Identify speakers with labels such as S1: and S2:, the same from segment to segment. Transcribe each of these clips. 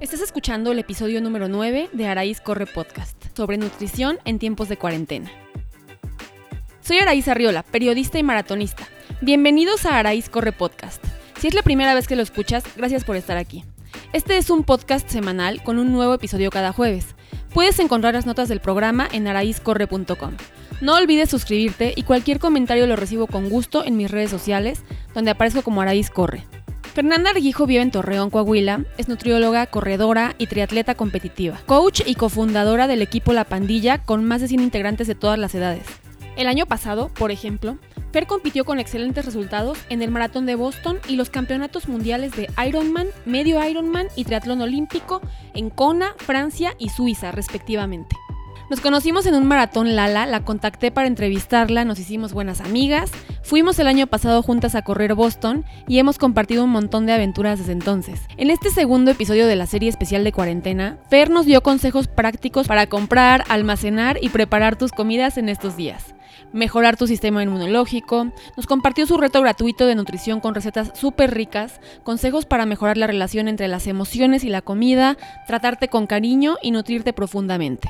S1: Estás escuchando el episodio número 9 de Araíz Corre Podcast sobre nutrición en tiempos de cuarentena. Soy Araíz Arriola, periodista y maratonista. Bienvenidos a Araíz Corre Podcast. Si es la primera vez que lo escuchas, gracias por estar aquí. Este es un podcast semanal con un nuevo episodio cada jueves. Puedes encontrar las notas del programa en araizcorre.com. No olvides suscribirte y cualquier comentario lo recibo con gusto en mis redes sociales, donde aparezco como Araíz Corre. Fernanda Arguijo vive en Torreón, Coahuila, es nutrióloga, corredora y triatleta competitiva, coach y cofundadora del equipo La Pandilla con más de 100 integrantes de todas las edades. El año pasado, por ejemplo, Fer compitió con excelentes resultados en el Maratón de Boston y los campeonatos mundiales de Ironman, Medio Ironman y Triatlón Olímpico en Kona, Francia y Suiza, respectivamente. Nos conocimos en un maratón Lala, la contacté para entrevistarla, nos hicimos buenas amigas, fuimos el año pasado juntas a correr Boston y hemos compartido un montón de aventuras desde entonces. En este segundo episodio de la serie especial de cuarentena, Fer nos dio consejos prácticos para comprar, almacenar y preparar tus comidas en estos días mejorar tu sistema inmunológico, nos compartió su reto gratuito de nutrición con recetas súper ricas, consejos para mejorar la relación entre las emociones y la comida, tratarte con cariño y nutrirte profundamente.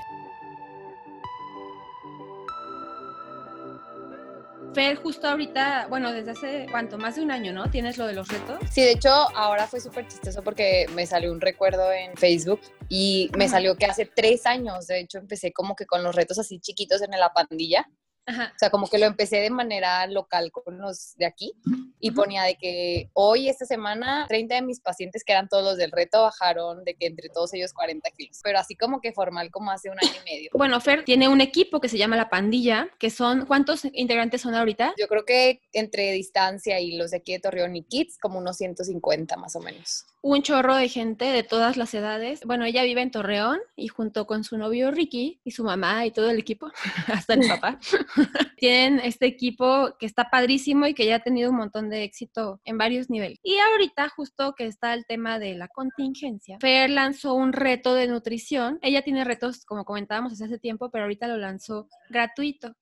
S1: Fer, justo ahorita, bueno, desde hace cuánto, más de un año, ¿no? ¿Tienes lo de los retos?
S2: Sí, de hecho, ahora fue súper chistoso porque me salió un recuerdo en Facebook y me salió que hace tres años, de hecho, empecé como que con los retos así chiquitos en la pandilla. O sea, como que lo empecé de manera local con los de aquí y ponía de que hoy, esta semana, 30 de mis pacientes que eran todos los del reto bajaron de que entre todos ellos 40 kilos, pero así como que formal como hace un año y medio.
S1: Bueno, Fer tiene un equipo que se llama La Pandilla, que son, ¿cuántos integrantes son ahorita?
S2: Yo creo que entre distancia y los de aquí de Torreón y Kids, como unos 150 más o menos
S1: un chorro de gente de todas las edades. Bueno, ella vive en Torreón y junto con su novio Ricky y su mamá y todo el equipo, hasta el papá, tienen este equipo que está padrísimo y que ya ha tenido un montón de éxito en varios niveles. Y ahorita, justo que está el tema de la contingencia, Fer lanzó un reto de nutrición. Ella tiene retos, como comentábamos hace tiempo, pero ahorita lo lanzó gratuito.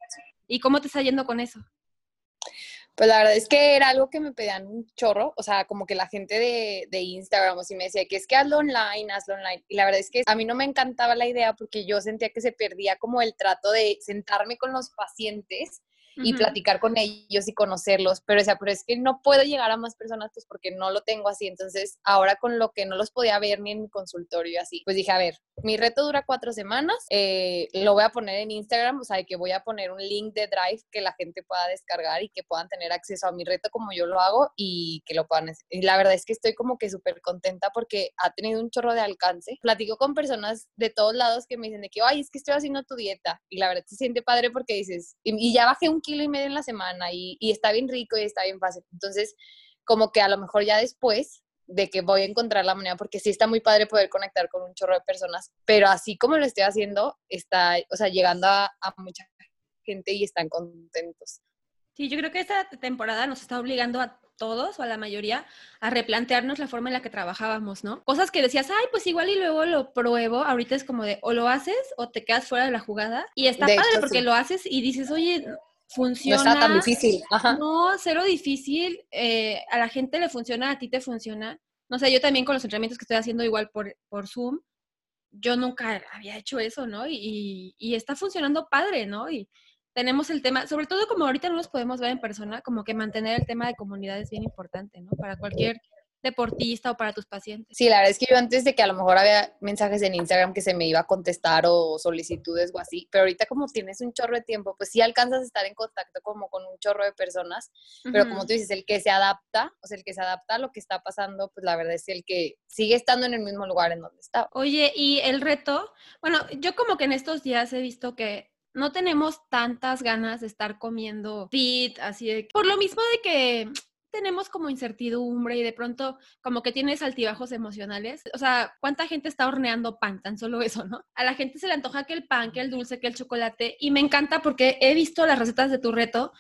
S1: ¿Y cómo te está yendo con eso?
S2: Pues la verdad es que era algo que me pedían un chorro, o sea, como que la gente de, de Instagram o si me decía que es que hazlo online, hazlo online. Y la verdad es que a mí no me encantaba la idea porque yo sentía que se perdía como el trato de sentarme con los pacientes y platicar con ellos y conocerlos, pero o sea, pero es que no puedo llegar a más personas pues porque no lo tengo así, entonces ahora con lo que no los podía ver ni en mi consultorio así, pues dije, a ver, mi reto dura cuatro semanas, eh, lo voy a poner en Instagram, o sea, que voy a poner un link de Drive que la gente pueda descargar y que puedan tener acceso a mi reto como yo lo hago y que lo puedan, y la verdad es que estoy como que súper contenta porque ha tenido un chorro de alcance, platico con personas de todos lados que me dicen de que, ay, es que estoy haciendo tu dieta, y la verdad se siente padre porque dices, y, y ya bajé un kilo y medio en la semana y, y está bien rico y está bien fácil. Entonces, como que a lo mejor ya después de que voy a encontrar la manera, porque sí está muy padre poder conectar con un chorro de personas, pero así como lo estoy haciendo, está, o sea, llegando a, a mucha gente y están contentos.
S1: Sí, yo creo que esta temporada nos está obligando a todos o a la mayoría a replantearnos la forma en la que trabajábamos, ¿no? Cosas que decías, ay, pues igual y luego lo pruebo, ahorita es como de o lo haces o te quedas fuera de la jugada y está padre porque lo haces y dices, oye, funciona.
S2: No está tan difícil.
S1: No, cero difícil. Eh, a la gente le funciona, a ti te funciona. No sé, yo también con los entrenamientos que estoy haciendo igual por, por Zoom, yo nunca había hecho eso, ¿no? Y, y, está funcionando padre, ¿no? Y tenemos el tema, sobre todo como ahorita no nos podemos ver en persona, como que mantener el tema de comunidad es bien importante, ¿no? Para cualquier deportista o para tus pacientes.
S2: Sí, la verdad es que yo antes de que a lo mejor había mensajes en Instagram que se me iba a contestar o solicitudes o así, pero ahorita como tienes un chorro de tiempo, pues sí alcanzas a estar en contacto como con un chorro de personas, pero como tú dices, el que se adapta, o sea, el que se adapta a lo que está pasando, pues la verdad es el que sigue estando en el mismo lugar en donde estaba.
S1: Oye, y el reto, bueno, yo como que en estos días he visto que no tenemos tantas ganas de estar comiendo fit, así de, por lo mismo de que tenemos como incertidumbre y de pronto como que tienes altibajos emocionales. O sea, ¿cuánta gente está horneando pan? Tan solo eso, ¿no? A la gente se le antoja que el pan, que el dulce, que el chocolate. Y me encanta porque he visto las recetas de tu reto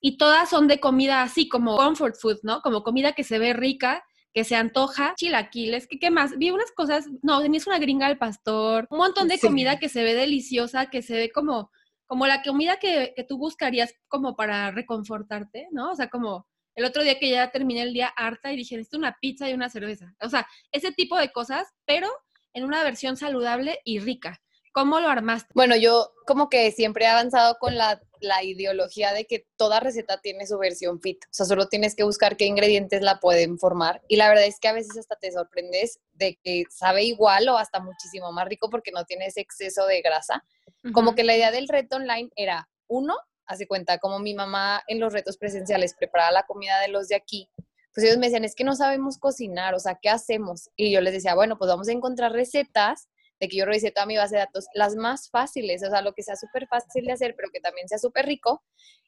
S1: y todas son de comida así como comfort food, ¿no? Como comida que se ve rica, que se antoja, chilaquiles, ¿qué, qué más? Vi unas cosas, no, tenías una gringa al pastor, un montón de comida que se ve deliciosa, que se ve como, como la comida que, que tú buscarías como para reconfortarte, ¿no? O sea, como el otro día que ya terminé el día harta y dije, necesito una pizza y una cerveza. O sea, ese tipo de cosas, pero en una versión saludable y rica. ¿Cómo lo armaste?
S2: Bueno, yo como que siempre he avanzado con la, la, ideología de que toda receta tiene su versión fit. O sea, solo tienes que buscar qué ingredientes la pueden formar. Y la verdad es que a veces hasta te sorprendes de que sabe igual o hasta muchísimo más rico porque no tiene ese exceso de grasa. Como que la idea del reto online era, uno, hace cuenta, como mi mamá en los retos presenciales preparaba la comida de los de aquí, pues ellos me decían, es que no sabemos cocinar, o sea, ¿qué hacemos? Y yo les decía, bueno, pues vamos a encontrar recetas de que yo revisé toda mi base de datos, las más fáciles, o sea, lo que sea súper fácil de hacer, pero que también sea súper rico.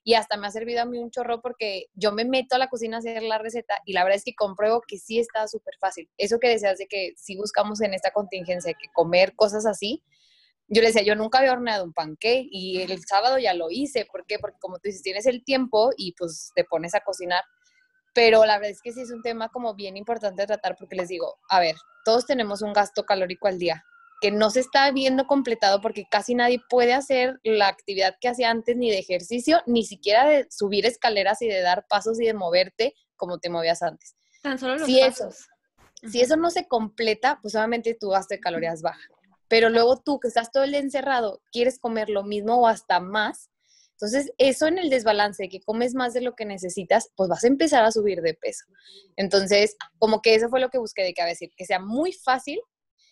S2: Y hasta me ha servido a mí un chorro porque yo me meto a la cocina a hacer la receta y la verdad es que compruebo que sí está súper fácil. Eso que deseas de que si buscamos en esta contingencia que comer cosas así, yo le decía, yo nunca había horneado un panqué y el sábado ya lo hice. ¿Por qué? Porque como tú dices, tienes el tiempo y pues te pones a cocinar. Pero la verdad es que sí es un tema como bien importante de tratar porque les digo, a ver, todos tenemos un gasto calórico al día que no se está viendo completado porque casi nadie puede hacer la actividad que hacía antes ni de ejercicio, ni siquiera de subir escaleras y de dar pasos y de moverte como te movías antes.
S1: Tan solo los
S2: si
S1: pasos.
S2: Eso, Si eso no se completa, pues obviamente tu gasto de calorías baja. Pero luego tú que estás todo el día encerrado, quieres comer lo mismo o hasta más. Entonces, eso en el desbalance de que comes más de lo que necesitas, pues vas a empezar a subir de peso. Entonces, como que eso fue lo que busqué de que, a decir, que sea muy fácil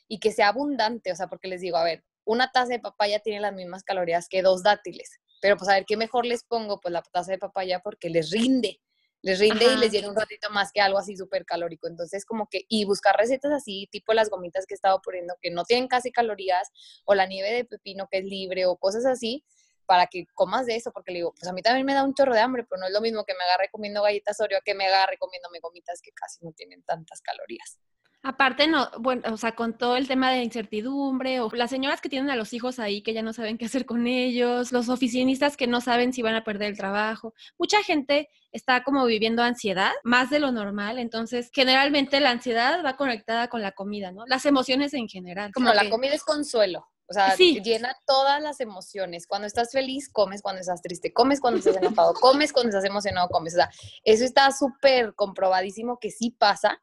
S2: y que sea abundante, o sea, porque les digo, a ver, una taza de papaya tiene las mismas calorías que dos dátiles, pero pues a ver, ¿qué mejor les pongo? Pues la taza de papaya porque les rinde, les rinde y les llena un ratito más que algo así súper calórico. Entonces, como que, y buscar recetas así, tipo las gomitas que he estado poniendo, que no tienen casi calorías, o la nieve de pepino que es libre, o cosas así, para que comas de eso, porque le digo, pues a mí también me da un chorro de hambre, pero no es lo mismo que me agarre comiendo galletas Oreo que me agarre comiéndome gomitas que casi no tienen tantas calorías.
S1: Aparte, no, bueno, o sea, con todo el tema de incertidumbre, o las señoras que tienen a los hijos ahí que ya no saben qué hacer con ellos, los oficinistas que no saben si van a perder el trabajo. Mucha gente está como viviendo ansiedad, más de lo normal, entonces generalmente la ansiedad va conectada con la comida, ¿no? Las emociones en general.
S2: Como la comida es consuelo. O sea, llena todas las emociones. Cuando estás feliz, comes. Cuando estás triste, comes. Cuando estás enojado, comes. Cuando estás emocionado, comes. O sea, eso está súper comprobadísimo que sí pasa.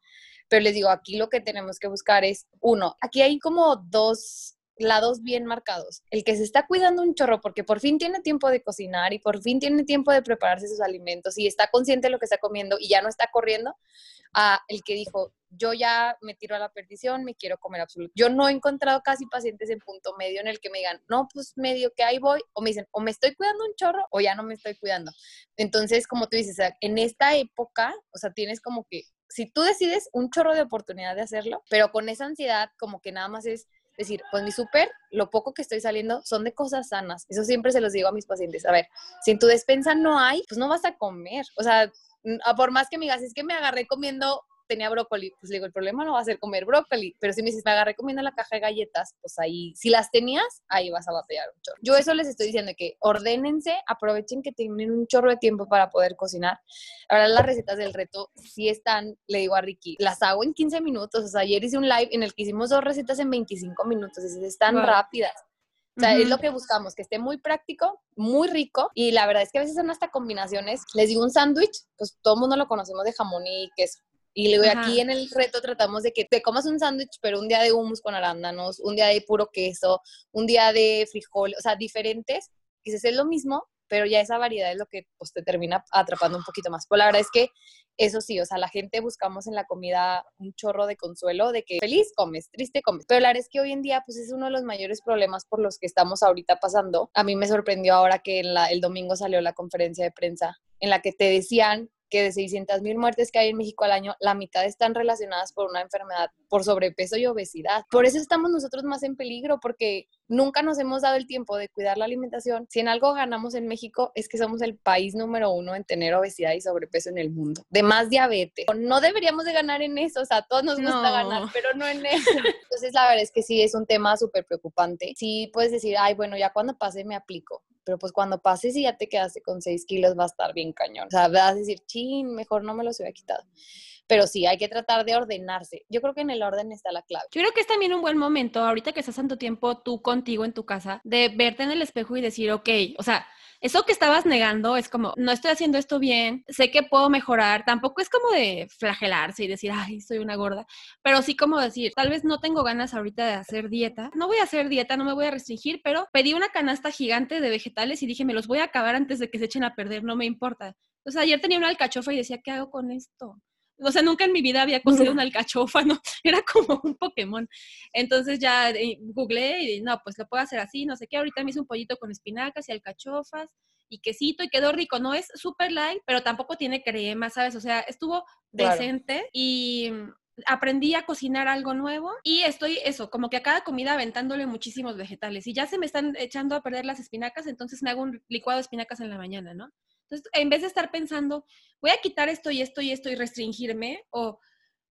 S2: Pero les digo, aquí lo que tenemos que buscar es, uno, aquí hay como dos lados bien marcados. El que se está cuidando un chorro porque por fin tiene tiempo de cocinar y por fin tiene tiempo de prepararse sus alimentos y está consciente de lo que está comiendo y ya no está corriendo, a el que dijo, yo ya me tiro a la perdición, me quiero comer absoluto. Yo no he encontrado casi pacientes en punto medio en el que me digan, no, pues medio que ahí voy, o me dicen, o me estoy cuidando un chorro o ya no me estoy cuidando. Entonces, como tú dices, en esta época, o sea, tienes como que si tú decides un chorro de oportunidad de hacerlo, pero con esa ansiedad como que nada más es decir, pues mi súper, lo poco que estoy saliendo son de cosas sanas. Eso siempre se los digo a mis pacientes. A ver, si en tu despensa no hay, pues no vas a comer. O sea, por más que me digas, es que me agarré comiendo tenía brócoli, pues le digo, el problema no va a ser comer brócoli, pero si me dices, me agarré comiendo la caja de galletas, pues ahí, si las tenías, ahí vas a batallar un chorro. Yo eso les estoy diciendo, que ordénense, aprovechen que tienen un chorro de tiempo para poder cocinar. Ahora las recetas del reto sí están, le digo a Ricky, las hago en 15 minutos, o sea, ayer hice un live en el que hicimos dos recetas en 25 minutos, es están rápidas. O sea, es lo que buscamos, que esté muy práctico, muy rico y la verdad es que a veces son hasta combinaciones. Les digo un sándwich, pues todo el mundo lo conocemos de jamón y queso. Y luego aquí en el reto tratamos de que te comas un sándwich, pero un día de hummus con arándanos, un día de puro queso, un día de frijol, o sea, diferentes. Quizás es lo mismo, pero ya esa variedad es lo que pues, te termina atrapando un poquito más. Pues la verdad es que eso sí, o sea, la gente buscamos en la comida un chorro de consuelo, de que feliz comes, triste comes. Pero la verdad es que hoy en día, pues es uno de los mayores problemas por los que estamos ahorita pasando. A mí me sorprendió ahora que el domingo salió la conferencia de prensa en la que te decían que de 600 mil muertes que hay en México al año, la mitad están relacionadas por una enfermedad, por sobrepeso y obesidad. Por eso estamos nosotros más en peligro, porque nunca nos hemos dado el tiempo de cuidar la alimentación. Si en algo ganamos en México es que somos el país número uno en tener obesidad y sobrepeso en el mundo, de más diabetes. No deberíamos de ganar en eso, o sea, a todos nos gusta ganar, pero no en eso. Entonces, la verdad es que sí, es un tema súper preocupante. Sí, puedes decir, ay, bueno, ya cuando pase me aplico pero pues cuando pases y ya te quedaste con 6 kilos va a estar bien cañón. O sea, vas a decir, chin, mejor no me los hubiera quitado. pero sí, hay que tratar de ordenarse. Yo creo que en el orden está la clave.
S1: Yo creo que es también un buen momento, ahorita que estás tanto tiempo tú contigo en tu casa, de verte en el espejo y decir, ok, o sea, eso que estabas negando es como, no estoy haciendo esto bien, sé que puedo mejorar, tampoco es como de flagelarse y decir, ay, soy una gorda, pero sí como decir, tal vez no tengo ganas ahorita de hacer dieta, no voy a hacer dieta, no me voy a restringir, pero pedí una canasta gigante de vegetales y dije, me los voy a acabar antes de que se echen a perder, no me importa. Entonces ayer tenía una alcachofa y decía, ¿qué hago con esto? O sea, nunca en mi vida había cocido una alcachofa, ¿no? Era como un Pokémon. Entonces ya eh, googleé y no, pues lo puedo hacer así, no sé qué. Ahorita me hice un pollito con espinacas y alcachofas y quesito y quedó rico. No es super light, pero tampoco tiene crema, ¿sabes? O sea, estuvo decente y aprendí a cocinar algo nuevo y estoy eso, como que a cada comida aventándole muchísimos vegetales y ya se me están echando a perder las espinacas, entonces me hago un licuado de espinacas en la mañana, ¿no? Entonces, en vez de estar pensando, voy a quitar esto y esto y esto y restringirme, o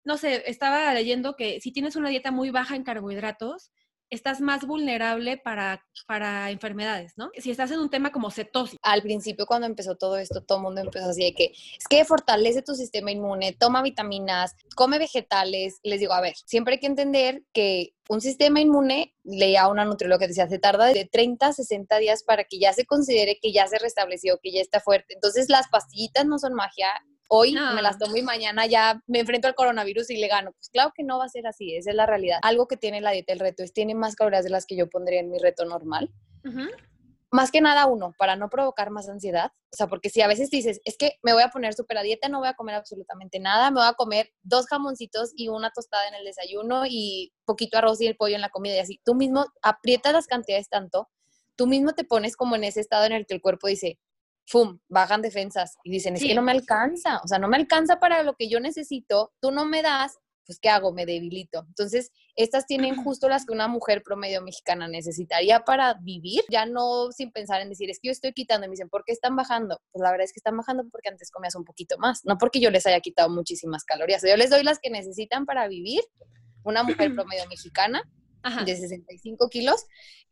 S1: no sé, estaba leyendo que si tienes una dieta muy baja en carbohidratos, estás más vulnerable para, para enfermedades, ¿no? Si estás en un tema como cetosis.
S2: Al principio, cuando empezó todo esto, todo el mundo empezó así de que es que fortalece tu sistema inmune, toma vitaminas, come vegetales. Les digo, a ver, siempre hay que entender que un sistema inmune, leía una nutrióloga que decía, se tarda de 30 a 60 días para que ya se considere que ya se restableció, que ya está fuerte. Entonces, las pastillitas no son magia, hoy me las tomo y mañana ya me enfrento al coronavirus y le gano. Pues claro que no va a ser así, esa es la realidad. Algo que tiene la dieta, el reto, es tiene más calorías de las que yo pondría en mi reto normal. Más que nada uno, para no provocar más ansiedad. O sea, porque si a veces dices, es que me voy a poner súper a dieta, no voy a comer absolutamente nada, me voy a comer dos jamoncitos y una tostada en el desayuno y poquito arroz y el pollo en la comida y así. Tú mismo aprietas las cantidades tanto, tú mismo te pones como en ese estado en el que el cuerpo dice, ¡fum!, bajan defensas y dicen, es que no me alcanza, o sea, no me alcanza para lo que yo necesito, tú no me das, pues ¿qué hago? Me debilito. Entonces, estas tienen justo las que una mujer promedio mexicana necesitaría para vivir, ya no sin pensar en decir, es que yo estoy quitando, y me dicen, ¿por qué están bajando? Pues la verdad es que están bajando porque antes comías un poquito más, no porque yo les haya quitado muchísimas calorías, yo les doy las que necesitan para vivir, una mujer promedio mexicana de 65 kilos,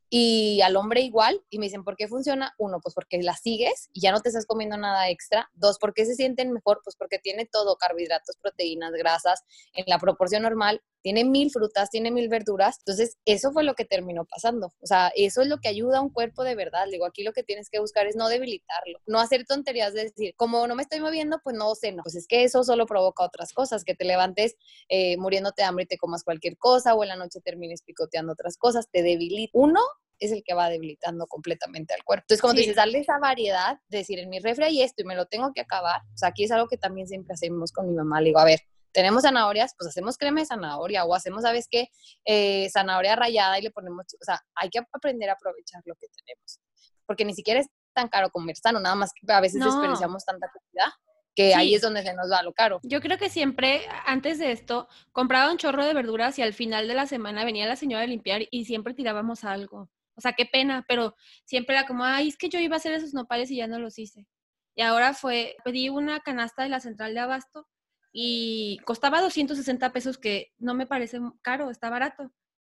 S2: y al hombre igual, y me dicen, ¿por qué funciona? Uno, pues porque la sigues y ya no te estás comiendo nada extra. Dos, ¿por qué se sienten mejor? Pues porque tiene todo, carbohidratos, proteínas, grasas, en la proporción normal tiene mil frutas, tiene mil verduras. Entonces, eso fue lo que terminó pasando. O sea, eso es lo que ayuda a un cuerpo de verdad. Digo, aquí lo que tienes que buscar es no debilitarlo, no hacer tonterías de decir, como no me estoy moviendo, pues no ceno. Pues es que eso solo provoca otras cosas, que te levantes eh, muriéndote de hambre y te comas cualquier cosa, o en la noche termines picoteando otras cosas, te debilita. Uno, es el que va debilitando completamente al cuerpo. Entonces, como dices, darle esa variedad, decir, en mi refri hay esto y me lo tengo que acabar. O sea, aquí es algo que también siempre hacemos con mi mamá. Le digo, a ver, tenemos zanahorias, pues hacemos crema de zanahoria o hacemos, ¿sabes qué? Eh, zanahoria rallada y le ponemos, o sea, hay que aprender a aprovechar lo que tenemos, porque ni siquiera es tan caro comer sano, nada más que a veces desperdiciamos tanta comida que ahí es donde se nos va lo caro.
S1: Yo creo que siempre, antes de esto, compraba un chorro de verduras y al final de la semana venía la señora a limpiar y siempre tirábamos algo. O sea, qué pena, pero siempre era como, ay, es que yo iba a hacer esos nopales y ya no los hice. Y ahora fue, pedí una canasta de la central de abasto y costaba 260 pesos, que no me parece caro, está barato.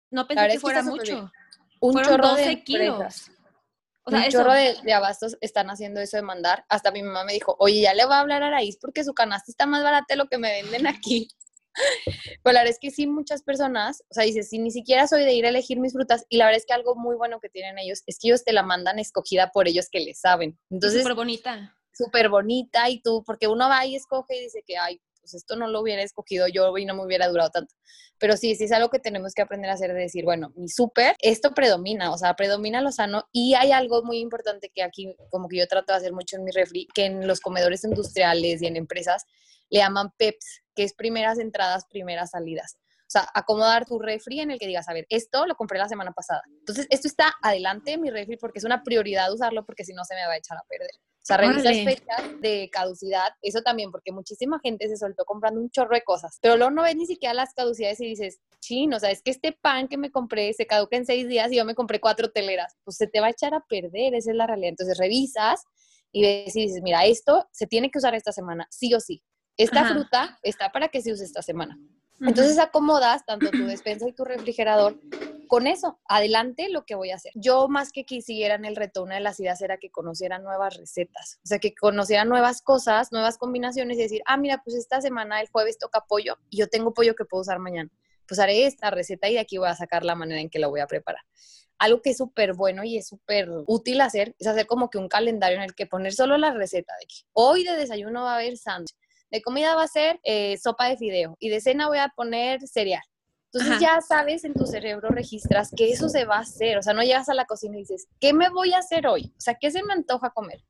S1: No pensé que fuera mucho.
S2: Un chorro 12 de kilos. O sea, un chorro de, abastos están haciendo eso de mandar. Hasta mi mamá me dijo, oye, ya le voy a hablar a Araíz porque su canasta está más barata de lo que me venden aquí. Pues la verdad es que sí, muchas personas, o sea, dices, si ni siquiera soy de ir a elegir mis frutas, y la verdad es que algo muy bueno que tienen ellos es que ellos te la mandan escogida por ellos que les saben. Entonces,
S1: súper bonita.
S2: Súper bonita, y tú, porque uno va y escoge y dice que, ay, pues esto no lo hubiera escogido yo y no me hubiera durado tanto. Pero sí, sí es algo que tenemos que aprender a hacer, de decir, bueno, mi súper, esto predomina, o sea, predomina lo sano y hay algo muy importante que aquí, como que yo trato de hacer mucho en mi refri, que en los comedores industriales y en empresas le llaman PEPS, que es primeras entradas, primeras salidas. O sea, acomodar tu refri en el que digas, a ver, esto lo compré la semana pasada. Entonces, esto está adelante de mi refri porque es una prioridad usarlo porque si no se me va a echar a perder. Sea, revisas fechas de caducidad, eso también, porque muchísima gente se soltó comprando un chorro de cosas, pero luego no ves ni siquiera las caducidades y dices, chin, o sea, es que este pan que me compré se caduca en seis días y yo me compré cuatro teleras, pues se te va a echar a perder, esa es la realidad. Entonces revisas y ves y dices, mira, esto se tiene que usar esta semana, sí o sí. Esta fruta está para que se use esta semana. Entonces acomodas tanto tu despensa y tu refrigerador con eso, adelante lo que voy a hacer. Yo más que quisieran el reto, una de las ideas era que conocieran nuevas recetas, o sea, que conocieran nuevas cosas, nuevas combinaciones y decir, ah, mira, pues esta semana, el jueves toca pollo y yo tengo pollo que puedo usar mañana. Pues haré esta receta y de aquí voy a sacar la manera en que la voy a preparar. Algo que es súper bueno y es súper útil hacer es hacer como que un calendario en el que poner solo la receta de que hoy de desayuno va a haber sándwich, de comida va a ser eh, sopa de fideo y de cena voy a poner cereal entonces ya sabes en tu cerebro, registras que eso se va a hacer. O sea, no llegas a la cocina y dices, ¿qué me voy a hacer hoy? O sea, ¿qué se me antoja comer?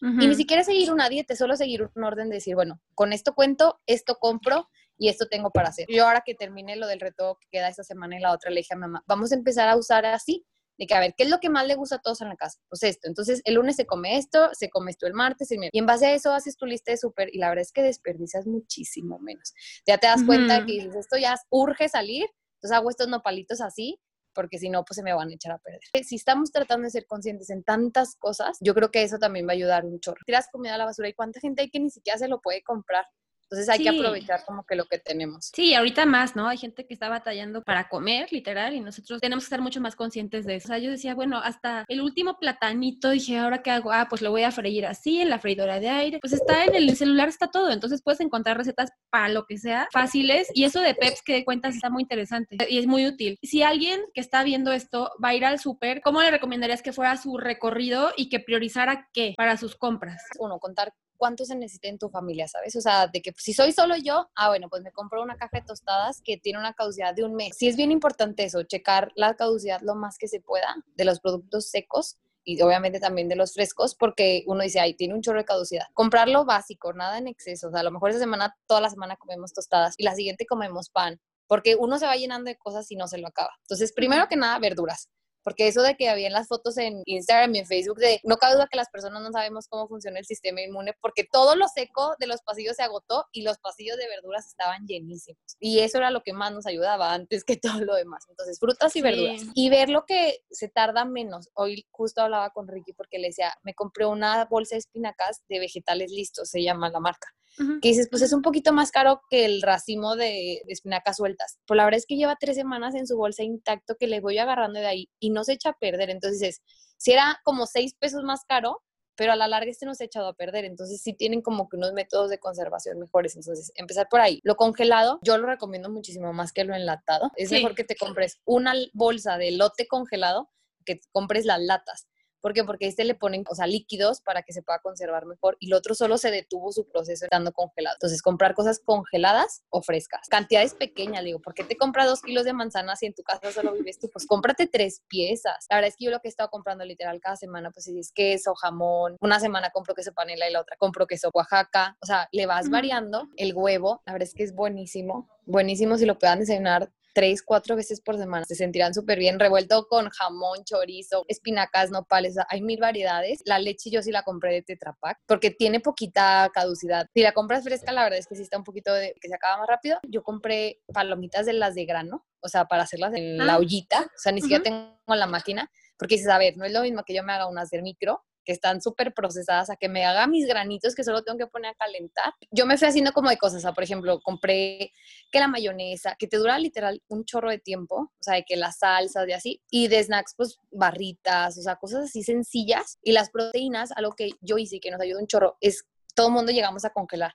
S2: Y ni siquiera seguir una dieta, solo seguir un orden de decir, bueno, con esto cuento, esto compro y esto tengo para hacer. Yo ahora que termine lo del reto que queda esta semana y la otra, le dije a mamá, vamos a empezar a usar así, de que a ver, ¿qué es lo que más le gusta a todos en la casa? Pues esto. Entonces, el lunes se come esto, se come esto el martes, y en base a eso haces tu lista de súper y la verdad es que desperdicias muchísimo menos. Ya te das cuenta de que esto ya urge salir, entonces hago estos nopalitos así porque si no, pues se me van a echar a perder. Si estamos tratando de ser conscientes en tantas cosas, yo creo que eso también va a ayudar un chorro. Tiras comida a la basura y cuánta gente hay que ni siquiera se lo puede comprar. Entonces hay que aprovechar como que lo que tenemos.
S1: Sí, ahorita más, ¿no? Hay gente que está batallando para comer, literal, y nosotros tenemos que estar mucho más conscientes de eso. O sea, yo decía, bueno, hasta el último platanito, dije, ¿ahora qué hago? Ah, pues lo voy a freír así, en la freidora de aire. Pues está en el celular, está todo. Entonces puedes encontrar recetas para lo que sea, fáciles. Y eso de Peps que cuentas está muy interesante y es muy útil. Si alguien que está viendo esto va a ir al súper, ¿cómo le recomendarías que fuera su recorrido y que priorizara qué para sus compras?
S2: Uno, contar cuánto se necesita en tu familia, ¿sabes? O sea, de que si soy solo yo, ah, bueno, pues me compro una caja de tostadas que tiene una caducidad de un mes. Sí es bien importante eso, checar la caducidad lo más que se pueda de los productos secos y obviamente también de los frescos, porque uno dice, ay, tiene un chorro de caducidad. Comprarlo básico, nada en exceso. O sea, a lo mejor esa semana, toda la semana comemos tostadas y la siguiente comemos pan, porque uno se va llenando de cosas y no se lo acaba. Entonces, primero que nada, verduras. Porque eso de que había las fotos en Instagram y en Facebook de no cabe duda que las personas no sabemos cómo funciona el sistema inmune porque todo lo seco de los pasillos se agotó y los pasillos de verduras estaban llenísimos. Y eso era lo que más nos ayudaba antes que todo lo demás. Entonces, frutas y verduras. Y ver lo que se tarda menos. Hoy justo hablaba con Ricky porque le decía, me compré una bolsa de espinacas de vegetales listos, se llama la marca que dices, pues es un poquito más caro que el racimo de, espinacas sueltas. Pues la verdad es que lleva tres semanas en su bolsa intacto que le voy agarrando de ahí y no se echa a perder. Entonces dices, si era como seis pesos más caro, pero a la larga este no se ha echado a perder. Entonces sí tienen como que unos métodos de conservación mejores. Entonces, empezar por ahí. Lo congelado, yo lo recomiendo muchísimo más que lo enlatado. Es mejor que te compres una bolsa de lote congelado que compres las latas. ¿Por qué? Porque este le ponen, o sea, líquidos para que se pueda conservar mejor y el otro solo se detuvo su proceso estando congelado. Entonces, comprar cosas congeladas o frescas. Cantidades pequeñas, digo, ¿por qué te compra dos kilos de manzanas si en tu casa solo vives tú? Pues cómprate tres piezas. La verdad es que yo lo que he estado comprando literal cada semana, pues si es queso, jamón, una semana compro queso panela y la otra compro queso Oaxaca. O sea, le vas variando el huevo. La verdad es que es buenísimo. Buenísimo si lo puedan desayunar tres, cuatro veces por semana. Se sentirán súper bien revuelto con jamón, chorizo, espinacas, nopales. Hay mil variedades. La leche yo sí la compré de Tetra Pak porque tiene poquita caducidad. Si la compras fresca, la verdad es que sí está un poquito de que se acaba más rápido. Yo compré palomitas de las de grano, o sea, para hacerlas en la ah. ollita. O sea, ni siquiera tengo la máquina porque dices, a ver, no es lo mismo que yo me haga unas de micro que están súper procesadas, a que me haga mis granitos que solo tengo que poner a calentar. Yo me fui haciendo como de cosas, o sea, por ejemplo, compré que la mayonesa, que te dura literal un chorro de tiempo, o sea, de que las salsas y así, y de snacks, pues barritas, o sea, cosas así sencillas. Y las proteínas, algo que yo hice y que nos ayuda un chorro, es todo el mundo llegamos a congelar.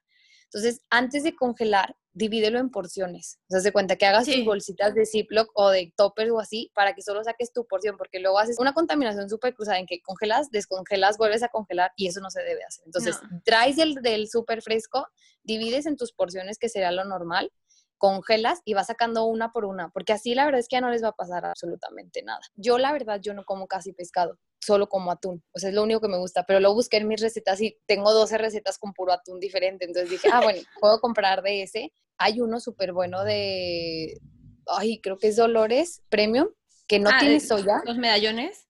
S2: Entonces, antes de congelar, divídelo en porciones. O sea, se cuenta que hagas tus bolsitas de Ziploc o de topper o así para que solo saques tu porción, porque luego haces una contaminación súper cruzada en que congelas, descongelas, vuelves a congelar y eso no se debe hacer. Entonces, traes el del súper fresco, divides en tus porciones, que será lo normal, congelas y vas sacando una por una, porque así la verdad es que ya no les va a pasar absolutamente nada. Yo la verdad, yo no como casi pescado, solo como atún, o sea, es lo único que me gusta, pero lo busqué en mis recetas y tengo 12 recetas con puro atún diferente, entonces dije, ah, bueno, puedo comprar de ese. Hay uno súper bueno de, ay, creo que es Dolores Premium, que no ah, tiene soya.
S1: ¿Los medallones?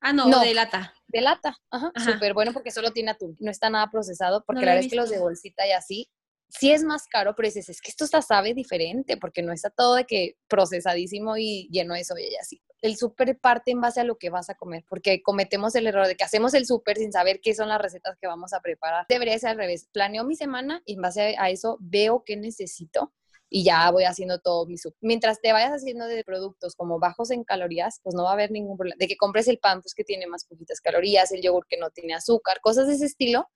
S1: Ah, no, de lata.
S2: De lata, ajá, súper bueno porque solo tiene atún, no está nada procesado, porque la verdad es que los de bolsita y así sí es más caro, pero dices, es que esto está sabe diferente, porque no está todo de que procesadísimo y lleno de soya y así. El súper parte en base a lo que vas a comer, porque cometemos el error de que hacemos el súper sin saber qué son las recetas que vamos a preparar. Debería ser al revés. Planeo mi semana y en base a eso veo qué necesito y ya voy haciendo todo mi sub. Mientras te vayas haciendo de productos como bajos en calorías, pues no va a haber ningún problema. De que compres el pan, pues que tiene más poquitas calorías, el yogur que no tiene azúcar, cosas de ese estilo,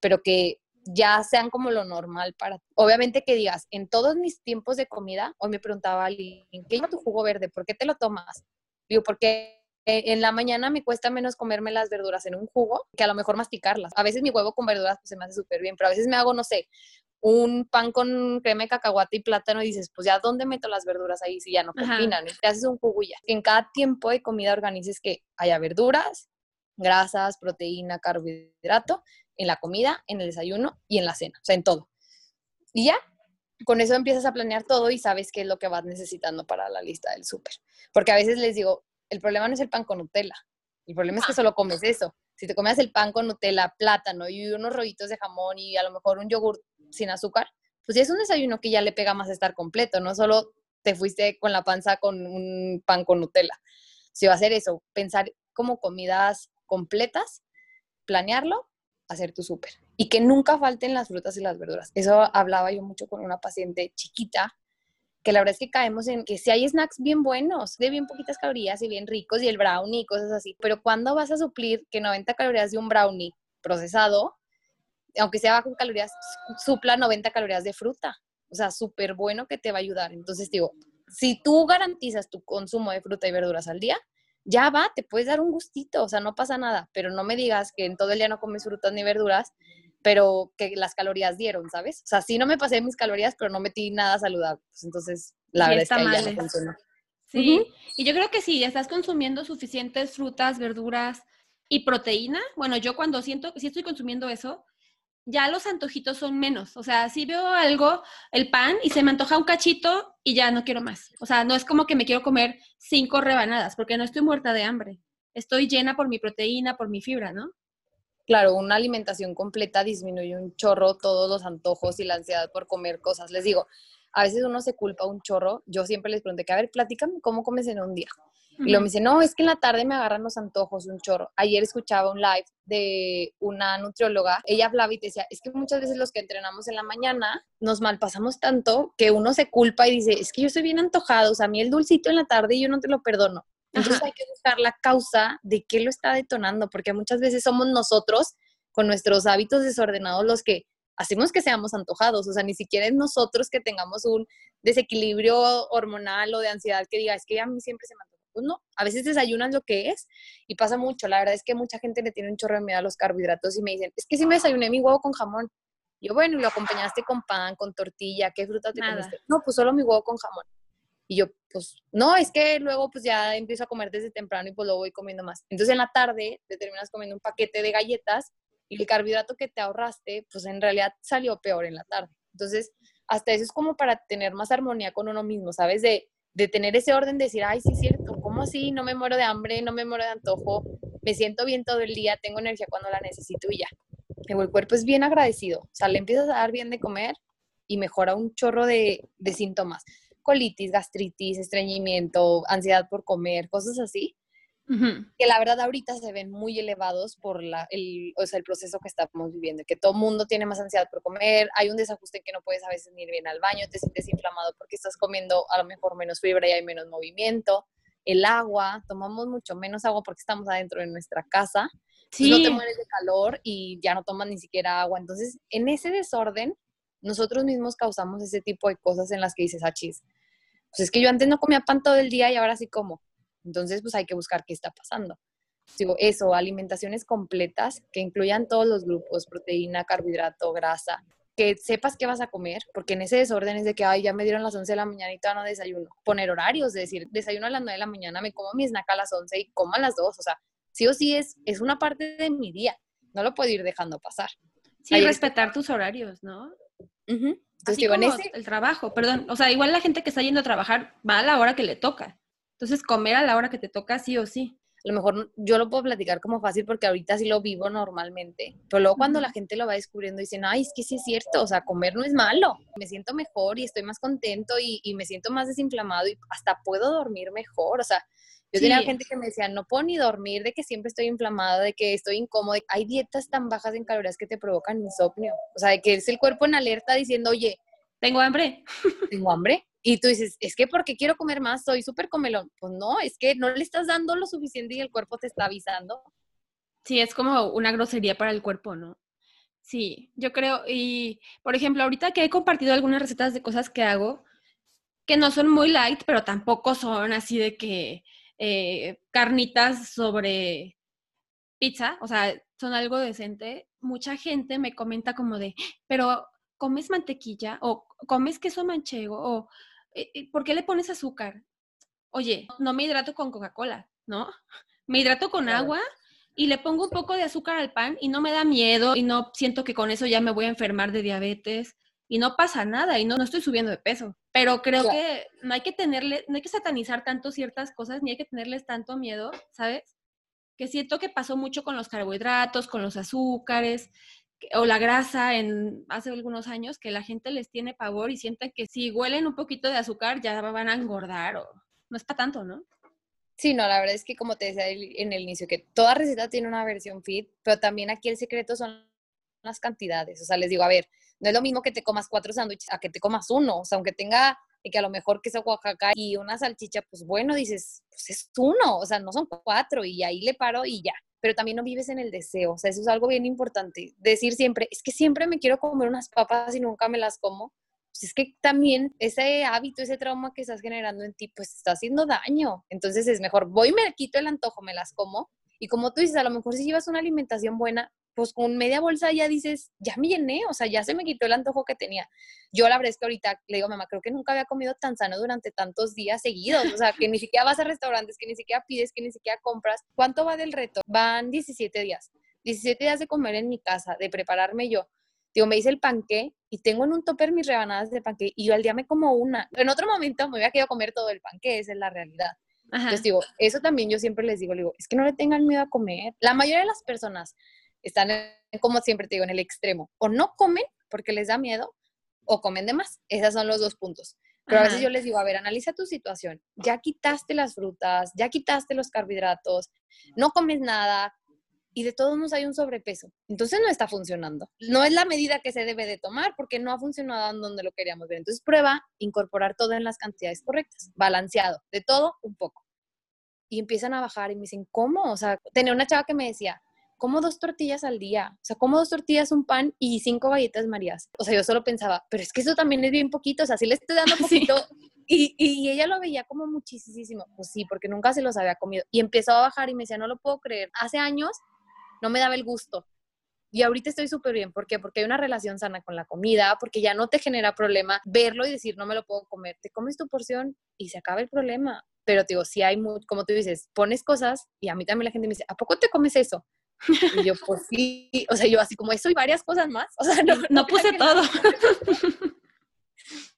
S2: pero que ya sean como lo normal para Obviamente que digas, en todos mis tiempos de comida, hoy me preguntaba alguien, ¿qué es tu jugo verde? ¿Por qué te lo tomas? Digo, porque en la mañana me cuesta menos comerme las verduras en un jugo que a lo mejor masticarlas. A veces mi huevo con verduras pues, se me hace súper bien, pero a veces me hago, no sé, un pan con crema de cacahuate y plátano y dices, pues ya, ¿dónde meto las verduras ahí si ya no combinan? te haces un jugo ya. En cada tiempo de comida organices que haya verduras, grasas, proteína, carbohidrato en la comida, en el desayuno y en la cena, o sea, en todo. Y ya, con eso empiezas a planear todo y sabes qué es lo que vas necesitando para la lista del súper. Porque a veces les digo, el problema no es el pan con Nutella, el problema es que ah. solo comes eso. Si te comes el pan con Nutella, plátano y unos rollitos de jamón y a lo mejor un yogur sin azúcar, pues ya es un desayuno que ya le pega más estar completo, no solo te fuiste con la panza con un pan con Nutella. Si va a ser eso, pensar como comidas completas, planearlo, hacer tu súper. Y que nunca falten las frutas y las verduras. Eso hablaba yo mucho con una paciente chiquita, que la verdad es que caemos en que si hay snacks bien buenos, de bien poquitas calorías y bien ricos, y el brownie y cosas así, pero ¿cuándo vas a suplir que 90 calorías de un brownie procesado aunque sea bajo calorías, supla 90 calorías de fruta. O sea, súper bueno que te va a ayudar. Entonces, digo, si tú garantizas tu consumo de fruta y verduras al día, ya va, te puedes dar un gustito, o sea, no pasa nada, pero no me digas que en todo el día no comes frutas ni verduras, pero que las calorías dieron, ¿sabes? O sea, sí no me pasé mis calorías, pero no metí nada saludable. Pues entonces, la verdad es que ahí ya no funciona.
S1: Sí, y yo creo que sí, ya estás consumiendo suficientes frutas, verduras y proteína. Bueno, yo cuando siento que sí estoy consumiendo eso, ya los antojitos son menos. O sea, si veo algo, el pan, y se me antoja un cachito y ya no quiero más. O sea, no es como que me quiero comer cinco rebanadas, porque no estoy muerta de hambre. Estoy llena por mi proteína, por mi fibra, ¿no?
S2: Claro, una alimentación completa disminuye un chorro todos los antojos y la ansiedad por comer cosas. Les digo, a veces uno se culpa un chorro. Yo siempre les pregunto que, a ver, platícame cómo comes en un día. Y lo me dice, no, es que en la tarde me agarran los antojos, un chorro. Ayer escuchaba un live de una nutrióloga, ella hablaba y decía, es que muchas veces los que entrenamos en la mañana nos malpasamos tanto que uno se culpa y dice, es que yo estoy bien antojado, o sea, a mí el dulcito en la tarde y yo no te lo perdono. Entonces hay que buscar la causa de qué lo está detonando, porque muchas veces somos nosotros con nuestros hábitos desordenados los que hacemos que seamos antojados, o sea, ni siquiera es nosotros que tengamos un desequilibrio hormonal o de ansiedad que diga, es que a mí siempre se me pues no, a veces desayunan lo que es y pasa mucho. La verdad es que mucha gente le tiene un chorro de miedo a los carbohidratos y me dicen, es que si me desayuné mi huevo con jamón. Yo, bueno, y lo acompañaste con pan, con tortilla, ¿qué fruta te comiste? No, pues solo mi huevo con jamón. Y yo, pues, no, es que luego pues ya empiezo a comer desde temprano y pues lo voy comiendo más. Entonces en la tarde te terminas comiendo un paquete de galletas y el carbohidrato que te ahorraste, pues en realidad salió peor en la tarde. Entonces, hasta eso es como para tener más armonía con uno mismo, ¿sabes? De, de tener ese orden de decir, ay, sí es cierto, ¿cómo así? No me muero de hambre, no me muero de antojo, me siento bien todo el día, tengo energía cuando la necesito y ya. El cuerpo es bien agradecido, o sea, le empiezas a dar bien de comer y mejora un chorro de, de síntomas, colitis, gastritis, estreñimiento, ansiedad por comer, cosas así que la verdad ahorita se ven muy elevados por la, el, o sea, el proceso que estamos viviendo, que todo mundo tiene más ansiedad por comer, hay un desajuste en que no puedes a veces ir bien al baño, te sientes inflamado porque estás comiendo a lo mejor menos fibra y hay menos movimiento, el agua, tomamos mucho menos agua porque estamos adentro de nuestra casa, sí. no te mueres de calor y ya no tomas ni siquiera agua, entonces en ese desorden nosotros mismos causamos ese tipo de cosas en las que dices, ah, chis, pues es que yo antes no comía pan todo el día y ahora sí como entonces, pues hay que buscar qué está pasando. Digo, eso, alimentaciones completas que incluyan todos los grupos, proteína, carbohidrato, grasa, que sepas qué vas a comer, porque en ese desorden es de que, ay, ya me dieron las 11 de la mañana y todavía no desayuno. Poner horarios, es decir, desayuno a las 9 de la mañana, me como mi snack a las 11 y como a las 2, o sea, sí o sí es, es una parte de mi día, no lo puedo ir dejando pasar.
S1: Sí, respetar tus horarios, ¿no? Entonces, digo, en ese... el trabajo, perdón, o sea, igual la gente que está yendo a trabajar va a la hora que le toca. Entonces, comer a la hora que te toca sí o sí.
S2: A lo mejor yo lo puedo platicar como fácil porque ahorita sí lo vivo normalmente, pero luego cuando la gente lo va descubriendo dicen, ay, es que sí es cierto, o sea, comer no es malo, me siento mejor y estoy más contento y, me siento más desinflamado y hasta puedo dormir mejor, o sea, yo tenía gente que me decía, no puedo ni dormir, de que siempre estoy inflamada, de que estoy incómoda. Hay dietas tan bajas en calorías que te provocan insomnio. O sea, de que es el cuerpo en alerta diciendo, oye,
S1: tengo hambre.
S2: Tengo hambre. Y tú dices, es que porque quiero comer más, soy súper comelón. Pues no, es que no le estás dando lo suficiente y el cuerpo te está avisando.
S1: Sí, es como una grosería para el cuerpo, ¿no? Sí, yo creo, y por ejemplo, ahorita que he compartido algunas recetas de cosas que hago, que no son muy light, pero tampoco son así de que eh, carnitas sobre pizza, o sea, son algo decente. Mucha gente me comenta como de, pero ¿comes mantequilla? ¿O comes queso manchego? ¿O eh, eh, por qué le pones azúcar? Oye, no me hidrato con Coca-Cola, ¿no? Me hidrato con agua y le pongo un poco de azúcar al pan y no me da miedo y no siento que con eso ya me voy a enfermar de diabetes y no pasa nada y no, no estoy subiendo de peso. Pero creo que no hay que tenerle, no hay que satanizar tanto ciertas cosas ni hay que tenerles tanto miedo, ¿sabes? Que siento que pasó mucho con los carbohidratos, con los azúcares o la grasa en hace algunos años que la gente les tiene pavor y sienten que si huelen un poquito de azúcar ya van a engordar o no es para tanto, ¿no?
S2: Sí, no, la verdad es que como te decía en el inicio, que toda receta tiene una versión fit, pero también aquí el secreto son las cantidades. O sea, les digo, a ver, no es lo mismo que te comas cuatro sándwiches a que te comas uno. O sea, aunque tenga que a lo mejor que sea Oaxaca y una salchicha, pues bueno, dices, pues es uno, o sea, no son cuatro y ahí le paro y ya. Pero también no vives en el deseo, o sea, eso es algo bien importante. Decir siempre, es que siempre me quiero comer unas papas y nunca me las como pues es que también ese hábito, ese trauma que estás generando en ti, pues está haciendo daño. Entonces es mejor, voy, me quito el antojo, me las como. Y como tú dices, a lo mejor si llevas una alimentación buena, pues con media bolsa ya dices, ya me llené, o sea, ya se me quitó el antojo que tenía. Yo la verdad es que ahorita le digo, mamá, creo que nunca había comido tan sano durante tantos días seguidos, o sea, que ni siquiera vas a restaurantes, que ni siquiera pides, que ni siquiera compras. ¿Cuánto va del reto? Van 17 días. 17 días de comer en mi casa, de prepararme yo. Digo, me hice el panqué y tengo en un topper mis rebanadas de panqué y yo al día me como una. En otro momento me hubiera querido comer todo el panqué, esa es la realidad. Entonces digo, eso también yo siempre les digo, digo, es que no le tengan miedo a comer. La mayoría de las personas están, como siempre te digo, en el extremo. O no comen porque les da miedo o comen de más. Esos son los dos puntos. Pero a veces yo les digo, a ver, analiza tu situación. Ya quitaste las frutas, ya quitaste los carbohidratos, no comes nada, y de todos modos hay un sobrepeso. Entonces no está funcionando. No es la medida que se debe de tomar porque no ha funcionado en donde lo queríamos ver. Entonces prueba incorporar todo en las cantidades correctas, balanceado, de todo un poco. Y empiezan a bajar y me dicen, ¿cómo? O sea, tenía una chava que me decía, como dos tortillas al día? O sea, como dos tortillas, un pan y cinco galletas marías. O sea, yo solo pensaba, pero es que eso también es bien poquito, o sea, si le estoy dando poquito. Y, y, ella lo veía como muchísimo. Pues sí, porque nunca se los había comido. Y empezó a bajar y me decía, no lo puedo creer. Hace años no me daba el gusto. Y ahorita estoy súper bien. ¿Por qué? Porque hay una relación sana con la comida, porque ya no te genera problema verlo y decir, no me lo puedo comer. Te comes tu porción y se acaba el problema. Pero te digo, si hay, mucho, como tú dices, pones cosas y a mí también la gente me dice, ¿a poco te comes eso? Y yo, pues sí, o sea, yo así como eso y varias cosas más. O sea,
S1: no, no puse todo.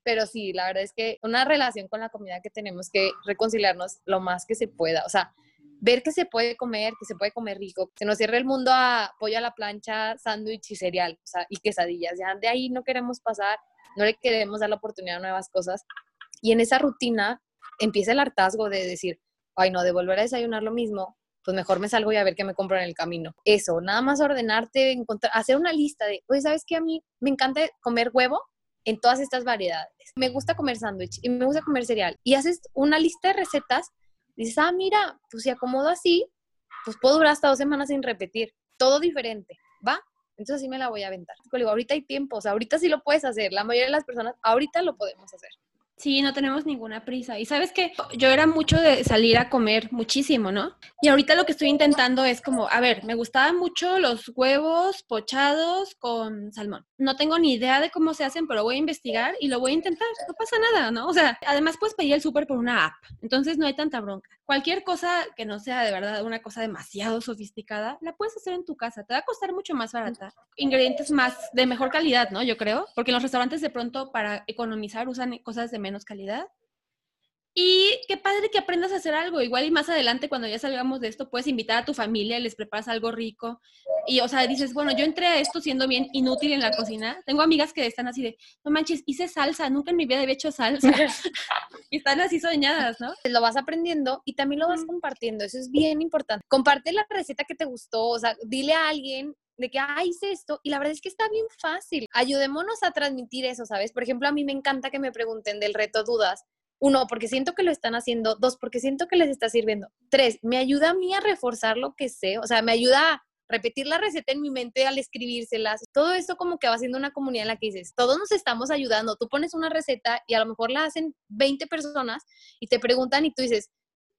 S2: Pero sí, la verdad es que una relación con la comida que tenemos que reconciliarnos lo más que se pueda. O sea, ver que se puede comer, que se puede comer rico. Se nos cierra el mundo a pollo a la plancha, sándwich y cereal, o sea, y quesadillas. Ya de ahí no queremos pasar, no le queremos dar la oportunidad a nuevas cosas. Y en esa rutina empieza el hartazgo de decir, ay, no, de volver a desayunar lo mismo, pues mejor me salgo y a ver qué me compro en el camino. Eso, nada más ordenarte, encontrar, hacer una lista de, oye, ¿sabes qué? A mí me encanta comer huevo en todas estas variedades. Me gusta comer sándwich y me gusta comer cereal. Y haces una lista de recetas dices, ah, mira, pues si acomodo así, pues puedo durar hasta dos semanas sin repetir. Todo diferente, ¿va? Entonces así me la voy a aventar. Digo, ahorita hay tiempo, o sea, ahorita sí lo puedes hacer. La mayoría de las personas, ahorita lo podemos hacer.
S1: Sí, no tenemos ninguna prisa. Y sabes que yo era mucho de salir a comer muchísimo, ¿no? Y ahorita lo que estoy intentando es como, a ver, me gustaban mucho los huevos pochados con salmón. No tengo ni idea de cómo se hacen, pero voy a investigar y lo voy a intentar. No pasa nada, ¿no? O sea, además puedes pedir el súper por una app, entonces no hay tanta bronca. Cualquier cosa que no sea de verdad una cosa demasiado sofisticada, la puedes hacer en tu casa. Te va a costar mucho más barata. Ingredientes más de mejor calidad, ¿no? Yo creo, porque en los restaurantes de pronto para economizar usan cosas de menos calidad. Y qué padre que aprendas a hacer algo. Igual y más adelante, cuando ya salgamos de esto, puedes invitar a tu familia, les preparas algo rico. Y, o sea, dices, bueno, yo entré a esto siendo bien inútil en la cocina. Tengo amigas que están así de, no manches, hice salsa, nunca en mi vida había hecho salsa. y están así soñadas, ¿no?
S2: Lo vas aprendiendo y también lo vas compartiendo. Eso es bien importante. Comparte la receta que te gustó. O sea, dile a alguien de que, ah, hice esto, y la verdad es que está bien fácil. Ayudémonos a transmitir eso, ¿sabes? Por ejemplo, a mí me encanta que me pregunten del reto dudas. Uno, porque siento que lo están haciendo. Dos, porque siento que les está sirviendo. Tres, me ayuda a mí a reforzar lo que sé. O sea, me ayuda a repetir la receta en mi mente al escribírselas. Todo esto como que va siendo una comunidad en la que dices, todos nos estamos ayudando. Tú pones una receta y a lo mejor la hacen 20 personas y te preguntan y tú dices,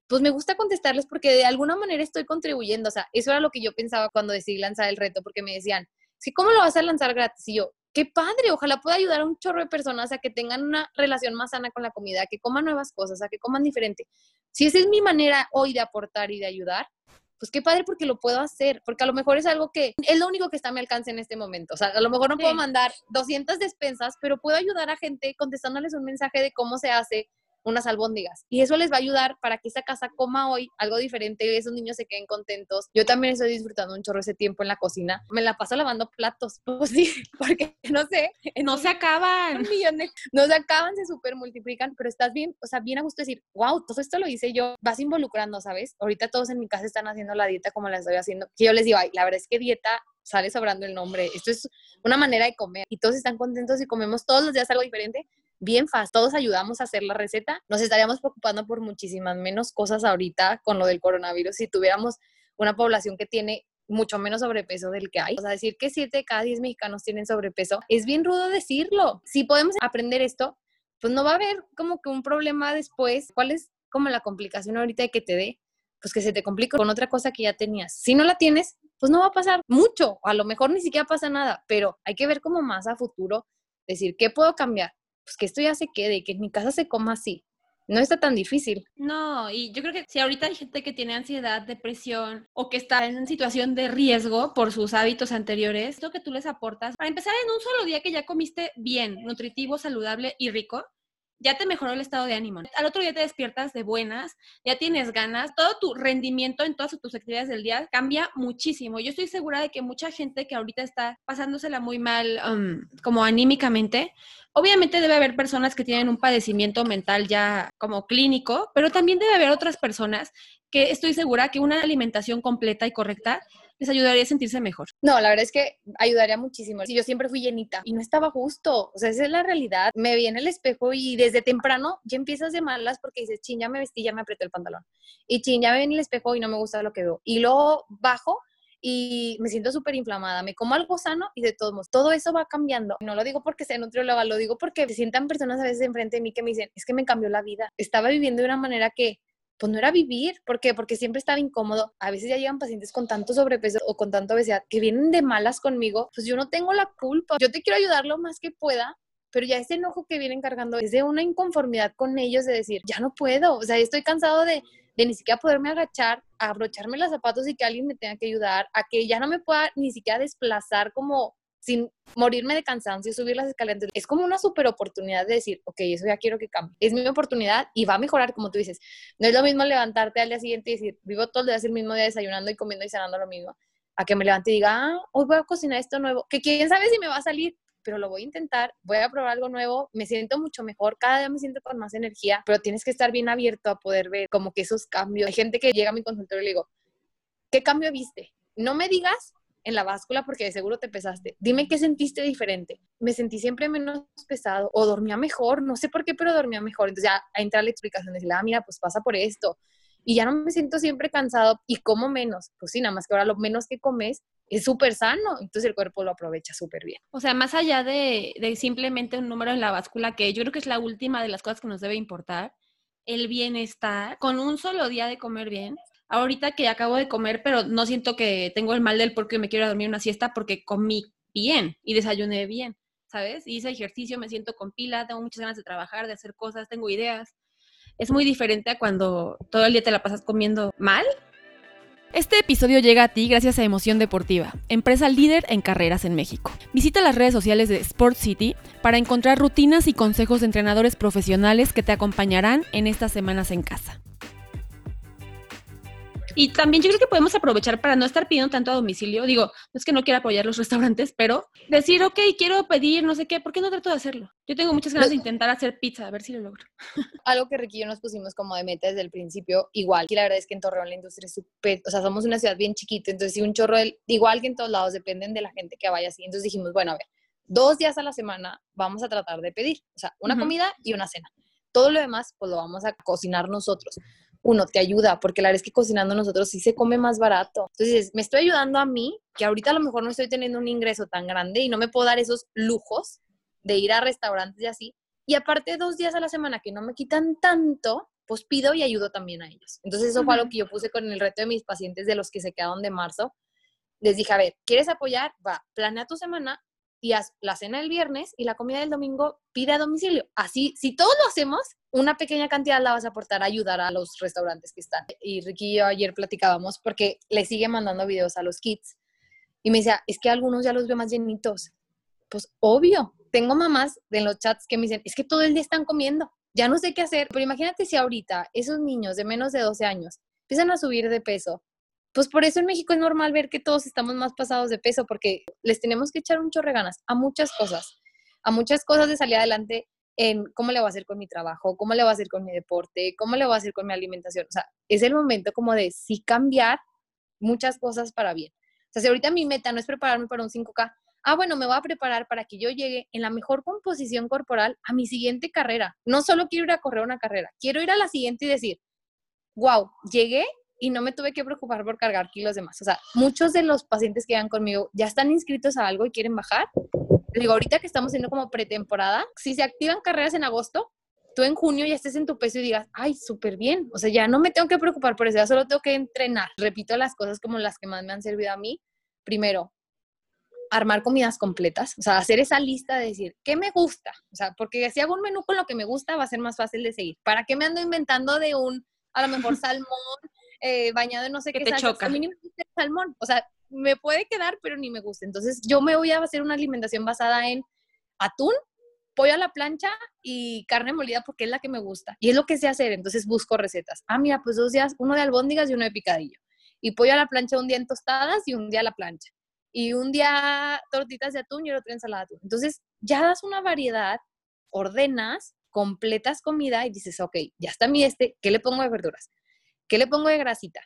S2: pues me gusta contestarles porque de alguna manera estoy contribuyendo. O sea, eso era lo que yo pensaba cuando decidí lanzar el reto, porque me decían, sí, ¿cómo lo vas a lanzar gratis? Y yo, qué padre, ojalá pueda ayudar a un chorro de personas a que tengan una relación más sana con la comida, a que coman nuevas cosas, a que coman diferente. Si esa es mi manera hoy de aportar y de ayudar, pues qué padre porque lo puedo hacer, porque a lo mejor es algo que es lo único que está a mi alcance en este momento. O sea, a lo mejor no puedo mandar 200 despensas, pero puedo ayudar a gente contestándoles un mensaje de cómo se hace, unas albóndigas. Y eso les va a ayudar para que esa casa coma hoy algo diferente y esos niños se queden contentos. Yo también estoy disfrutando un chorro ese tiempo en la cocina. Me la paso lavando platos. Pues sí, porque no sé.
S1: No se acaban.
S2: no se acaban, se super multiplican, pero estás bien, o sea, bien a gusto decir, wow, todo esto lo hice yo. Vas involucrando, ¿sabes? Ahorita todos en mi casa están haciendo la dieta como la estoy haciendo. Y yo les digo, ay, la verdad es que dieta sale sobrando el nombre. Esto es una manera de comer y todos están contentos y comemos todos los días algo diferente bien fácil. Todos ayudamos a hacer la receta. Nos estaríamos preocupando por muchísimas menos cosas ahorita con lo del coronavirus si tuviéramos una población que tiene mucho menos sobrepeso del que hay. O sea, decir que 7 de cada 10 mexicanos tienen sobrepeso es bien rudo decirlo. Si podemos aprender esto, pues no va a haber como que un problema después. ¿Cuál es como la complicación ahorita de que te dé? Pues que se te complique con otra cosa que ya tenías. Si no la tienes, pues no va a pasar mucho. A lo mejor ni siquiera pasa nada, pero hay que ver como más a futuro, decir, ¿qué puedo cambiar? Pues que esto ya se quede que en mi casa se coma así. No está tan difícil.
S1: No, y yo creo que si ahorita hay gente que tiene ansiedad, depresión o que está en situación de riesgo por sus hábitos anteriores, lo que tú les aportas, para empezar en un solo día que ya comiste bien, nutritivo, saludable y rico, ya te mejoró el estado de ánimo. Al otro día te despiertas de buenas, ya tienes ganas, todo tu rendimiento en todas tus actividades del día cambia muchísimo. Yo estoy segura de que mucha gente que ahorita está pasándosela muy mal, um, como anímicamente, obviamente debe haber personas que tienen un padecimiento mental ya como clínico, pero también debe haber otras personas que estoy segura que una alimentación completa y correcta les ayudaría a sentirse mejor.
S2: No, la verdad es que ayudaría muchísimo. Si yo siempre fui llenita y no estaba justo, o sea, esa es la realidad. Me vi en el espejo y desde temprano ya empiezas de malas porque dices, chin, ya me vestí, ya me apreté el pantalón. Y chin, ya me vi en el espejo y no me gusta lo que veo. Y luego bajo y me siento súper inflamada, me como algo sano y de todos modos, todo eso va cambiando. No lo digo porque sea nutrióloga, lo digo porque se sientan personas a veces enfrente de mí que me dicen, es que me cambió la vida. Estaba viviendo de una manera que pues no era vivir. ¿Por qué? Porque siempre estaba incómodo. A veces ya llegan pacientes con tanto sobrepeso o con tanta obesidad que vienen de malas conmigo. Pues yo no tengo la culpa. Yo te quiero ayudar lo más que pueda, pero ya ese enojo que vienen cargando es de una inconformidad con ellos de decir, ya no puedo. O sea, estoy cansado de, de ni siquiera poderme agachar, abrocharme los zapatos y que alguien me tenga que ayudar, a que ya no me pueda ni siquiera desplazar como sin morirme de cansancio, subir las escaleras. Es como una super oportunidad de decir, ok, eso ya quiero que cambie. Es mi oportunidad y va a mejorar, como tú dices. No es lo mismo levantarte al día siguiente y decir, vivo todo el día, el mismo día desayunando y comiendo y cenando lo mismo, a que me levante y diga, ah, hoy voy a cocinar esto nuevo, que quién sabe si me va a salir, pero lo voy a intentar, voy a probar algo nuevo, me siento mucho mejor, cada día me siento con más energía, pero tienes que estar bien abierto a poder ver como que esos cambios. Hay gente que llega a mi consultorio y le digo, ¿qué cambio viste? No me digas en la báscula porque de seguro te pesaste. Dime qué sentiste diferente. Me sentí siempre menos pesado o dormía mejor, no sé por qué, pero dormía mejor. Entonces ya entra la explicación, decirle, ah, mira, pues pasa por esto. Y ya no me siento siempre cansado y como menos. Pues sí, nada más que ahora lo menos que comes es súper sano, entonces el cuerpo lo aprovecha súper bien.
S1: O sea, más allá de, de simplemente un número en la báscula, que yo creo que es la última de las cosas que nos debe importar, el bienestar, con un solo día de comer bien, ahorita que acabo de comer, pero no siento que tengo el mal del porque me quiero dormir una siesta porque comí bien y desayuné bien, ¿sabes? Hice ejercicio, me siento con pila, tengo muchas ganas de trabajar, de hacer cosas, tengo ideas. Es muy diferente a cuando todo el día te la pasas comiendo mal. Este episodio llega a ti gracias a Emoción Deportiva, empresa líder en carreras en México. Visita las redes sociales de Sport City para encontrar rutinas y consejos de entrenadores profesionales que te acompañarán en estas semanas en casa. Y también yo creo que podemos aprovechar para no estar pidiendo tanto a domicilio. Digo, no es que no quiera apoyar los restaurantes, pero decir, ok, quiero pedir, no sé qué, ¿por qué no trato de hacerlo? Yo tengo muchas ganas de intentar hacer pizza, a ver si lo logro.
S2: Algo que Ricky y yo nos pusimos como de meta desde el principio, igual. Y la verdad es que en Torreón la industria es súper, o sea, somos una ciudad bien chiquita, entonces si un chorro, igual que en todos lados, dependen de la gente que vaya así. Entonces dijimos, bueno, a ver, dos días a la semana vamos a tratar de pedir, o sea, una comida y una cena. Todo lo demás, pues lo vamos a cocinar nosotros uno, te ayuda, porque la verdad es que cocinando nosotros sí se come más barato. Entonces, me estoy ayudando a mí, que ahorita a lo mejor no estoy teniendo un ingreso tan grande y no me puedo dar esos lujos de ir a restaurantes y así. Y aparte, dos días a la semana que no me quitan tanto, pues pido y ayudo también a ellos. Entonces, eso fue lo que yo puse con el reto de mis pacientes de los que se quedaron de marzo. Les dije, a ver, ¿quieres apoyar? Va, planea tu semana y haz la cena el viernes y la comida del domingo pide a domicilio. Así, si todos lo hacemos, una pequeña cantidad la vas a aportar a ayudar a los restaurantes que están. Y Ricky y yo ayer platicábamos porque le sigue mandando videos a los kids y me decía, es que algunos ya los veo más llenitos. Pues obvio, tengo mamás en los chats que me dicen, es que todo el día están comiendo, ya no sé qué hacer. Pero imagínate si ahorita esos niños de menos de 12 años empiezan a subir de peso pues por eso en México es normal ver que todos estamos más pasados de peso, porque les tenemos que echar un chorre ganas a muchas cosas, a muchas cosas de salir adelante en cómo le voy a hacer con mi trabajo, cómo le voy a hacer con mi deporte, cómo le voy a hacer con mi alimentación. O sea, es el momento como de sí cambiar muchas cosas para bien. O sea, si ahorita mi meta no es prepararme para un 5K, ah, bueno, me voy a preparar para que yo llegue en la mejor composición corporal a mi siguiente carrera. No solo quiero ir a correr una carrera, quiero ir a la siguiente y decir, wow, llegué y no me tuve que preocupar por cargar kilos de más. O sea, muchos de los pacientes que van conmigo ya están inscritos a algo y quieren bajar. Digo, ahorita que estamos haciendo como pretemporada, si se activan carreras en agosto, tú en junio ya estés en tu peso y digas, ay, súper bien. O sea, ya no me tengo que preocupar por eso, ya solo tengo que entrenar. Repito las cosas como las que más me han servido a mí. Primero, armar comidas completas, o sea, hacer esa lista de decir, ¿qué me gusta? O sea, porque si hago un menú con lo que me gusta, va a ser más fácil de seguir. ¿Para qué me ando inventando de un, a lo mejor, salmón eh, bañado en no sé qué
S1: te choca.
S2: A mí ni me gusta el salmón, o sea, me puede quedar, pero ni me gusta. Entonces, yo me voy a hacer una alimentación basada en atún, pollo a la plancha y carne molida porque es la que me gusta y es lo que sé hacer. Entonces, busco recetas. Ah, mira, pues dos días, uno de albóndigas y uno de picadillo. Y pollo a la plancha un día en tostadas y un día a la plancha. Y un día tortitas de atún y el otro ensalada de atún. Entonces, ya das una variedad, ordenas, completas comida y dices, ok, ya está mi este, ¿qué le pongo de verduras? ¿Qué le pongo de grasita?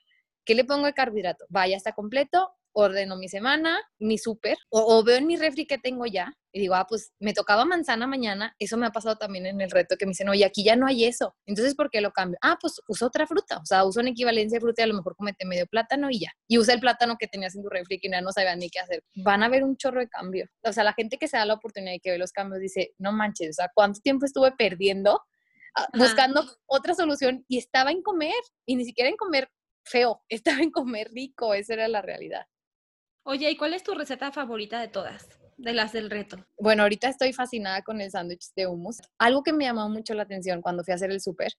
S2: ¿Qué le pongo de carbohidrato? Vaya, está completo, ordeno mi semana, mi súper, o, veo en mi refri que tengo ya y digo, ah, pues me tocaba manzana mañana, eso me ha pasado también en el reto que me dicen, oye, aquí ya no hay eso, entonces ¿por qué lo cambio? Ah, pues uso otra fruta, o sea, uso una equivalencia de fruta y a lo mejor comete medio plátano y ya, y usa el plátano que tenías en tu refri que ya no sabía ni qué hacer. Van a ver un chorro de cambio. O sea, la gente que se da la oportunidad y que ve los cambios dice, no manches, o sea, ¿cuánto tiempo estuve perdiendo buscando otra solución y estaba en comer, y ni siquiera en comer feo, estaba en comer rico, esa era la realidad.
S1: Oye, ¿y cuál es tu receta favorita de todas? De las del reto.
S2: Bueno, ahorita estoy fascinada con el sándwich de hummus. Algo que me llamó mucho la atención cuando fui a hacer el súper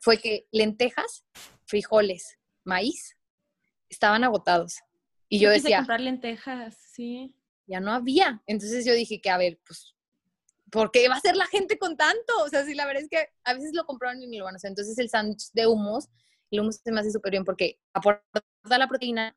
S2: fue que lentejas, frijoles, maíz estaban agotados. Y yo, yo decía.
S1: comprar lentejas, sí.
S2: Ya no había. Entonces yo dije que, a ver, pues ¿por qué va a ser la gente con tanto? O sea, sí, la verdad es que a veces lo compraron y ni lo van a hacer. Entonces el sándwich de hummus, el hummus se me hace súper bien porque aporta la proteína,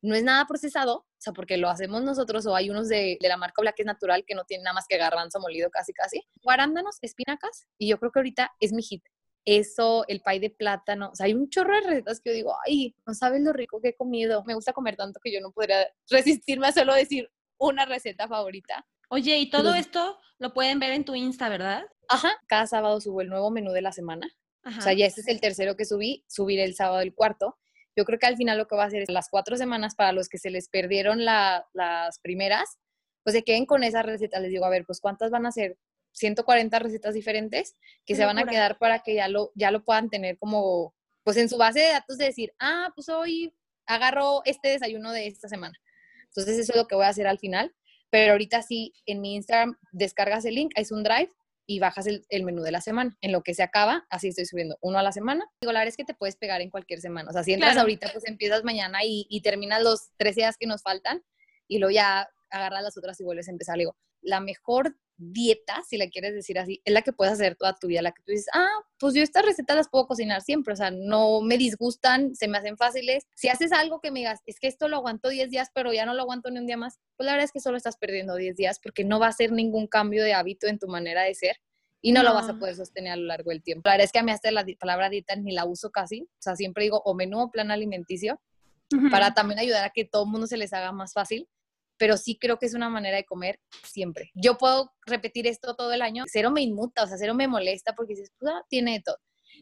S2: no es nada procesado, o sea, porque lo hacemos nosotros o hay unos de, la marca Black es natural que no tienen nada más que garbanzo molido casi casi. Guarándanos, espinacas y yo creo que ahorita es mi hit. Eso, el pay de plátano, o sea, hay un chorro de recetas que yo digo, ay, no sabes lo rico que he comido. Me gusta comer tanto que yo no podría resistirme a solo decir una receta favorita.
S1: Oye, y todo esto lo pueden ver en tu Insta, ¿verdad?
S2: Ajá, cada sábado subo el nuevo menú de la semana. O sea, ya este es el tercero que subí, subiré el sábado el cuarto. Yo creo que al final lo que va a hacer es las cuatro semanas para los que se les perdieron las primeras, pues se queden con esas recetas. Les digo, a ver, pues ¿cuántas van a ser? 140 recetas diferentes que se van a quedar para que ya lo, ya lo puedan tener como, pues en su base de datos de decir, ah, pues hoy agarro este desayuno de esta semana. Entonces eso es lo que voy a hacer al final. Pero ahorita sí, en mi Instagram descargas el link, es un drive y bajas el, menú de la semana. En lo que se acaba, así estoy subiendo uno a la semana. Digo, la verdad es que te puedes pegar en cualquier semana. O sea, si entras ahorita, pues empiezas mañana y, y, terminas los tres días que nos faltan y luego ya agarras las otras y vuelves a empezar. Digo, la mejor dieta, si la quieres decir así, es la que puedes hacer toda tu vida, la que tú dices, ah, pues yo estas recetas las puedo cocinar siempre, o sea, no me disgustan, se me hacen fáciles. Si haces algo que me digas, es que esto lo aguanto 10 días, pero ya no lo aguanto ni un día más, pues la verdad es que solo estás perdiendo 10 días porque no va a ser ningún cambio de hábito en tu manera de ser y no, lo vas a poder sostener a lo largo del tiempo. La verdad es que a mí hasta la palabra dieta ni la uso casi, o sea, siempre digo o menú o plan alimenticio, para también ayudar a que todo el mundo se les haga más fácil pero sí creo que es una manera de comer siempre. Yo puedo repetir esto todo el año, cero me inmuta, o sea, cero me molesta porque dices, pues, tiene de todo.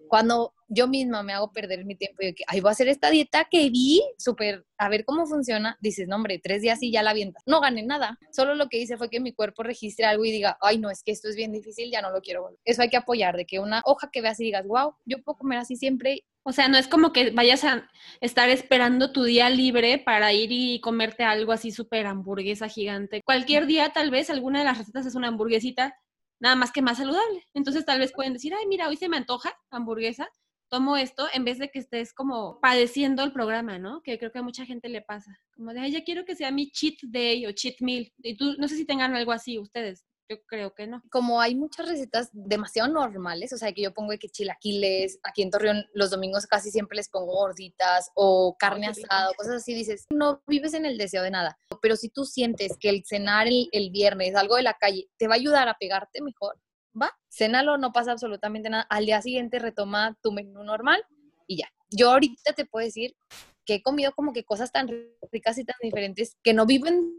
S2: Cuando yo misma me hago perder mi tiempo y que, ay, voy a hacer esta dieta que vi, súper, a ver cómo funciona, dices, no, hombre, tres días y ya la avientas. No gané nada. Solo lo que hice fue que mi cuerpo registre algo y diga, ay, no, es que esto es bien difícil, ya no lo quiero volver. Eso hay que apoyar, de que una hoja que veas y digas, wow, yo puedo comer así siempre
S1: o sea, no es como que vayas a estar esperando tu día libre para ir y comerte algo así súper hamburguesa gigante. Cualquier día tal vez alguna de las recetas es una hamburguesita, nada más que más saludable. Entonces tal vez pueden decir, ay, mira, hoy se me antoja hamburguesa, tomo esto en vez de que estés como padeciendo el programa, ¿no? Que creo que a mucha gente le pasa. Como de, ay, ya quiero que sea mi cheat day o cheat meal. Y tú, no sé si tengan algo así ustedes. Yo creo que no.
S2: Como hay muchas recetas demasiado normales, o sea, que yo pongo que chilaquiles, aquí en Torreón los domingos casi siempre les pongo gorditas o carne asada, cosas así, dices, no vives en el deseo de nada. Pero si tú sientes que el cenar el, el viernes, algo de la calle, te va a ayudar a pegarte mejor, va, cénalo, no pasa absolutamente nada. Al día siguiente retoma tu menú normal y ya. Yo ahorita te puedo decir que he comido como que cosas tan ricas y tan diferentes que no vivo en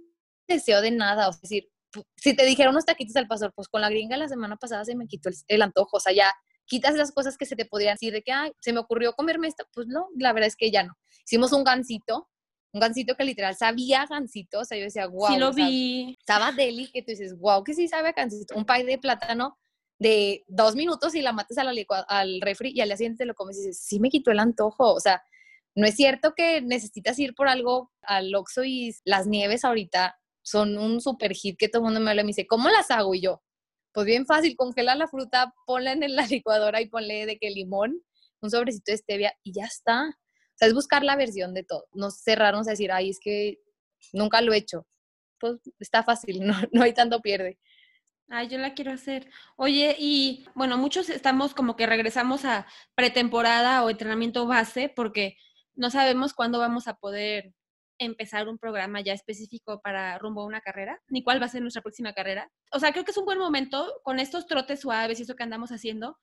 S2: deseo de nada, o es decir, si te dijeron unos taquitos al pastor, pues con la gringa la semana pasada se me quitó el, antojo, o sea, ya quitas las cosas que se te podrían decir de que, ay, se me ocurrió comerme esto, pues no, la verdad es que ya no. Hicimos un gansito, un gansito que literal sabía gansito, o sea, yo decía, wow.
S1: Sí lo vi.
S2: estaba deli, que tú dices, wow, que sí sabe a gansito. Un pay de plátano de dos minutos y la mates al, al refri y al día siguiente te lo comes y dices, sí me quitó el antojo, o sea, no es cierto que necesitas ir por algo al Oxxo y las nieves ahorita son un super hit que todo el mundo me habla y me dice, ¿cómo las hago? Y yo, pues bien fácil, congela la fruta, ponla en la licuadora y ponle de que limón, un sobrecito de stevia y ya está. O sea, es buscar la versión de todo. No cerrarnos a decir, ay, es que nunca lo he hecho. Pues está fácil, no, no hay tanto pierde.
S1: Ay, yo la quiero hacer. Oye, y bueno, muchos estamos como que regresamos a pretemporada o entrenamiento base porque no sabemos cuándo vamos a poder empezar un programa ya específico para rumbo a una carrera, ni cuál va a ser nuestra próxima carrera. O sea, creo que es un buen momento con estos trotes suaves y eso que andamos haciendo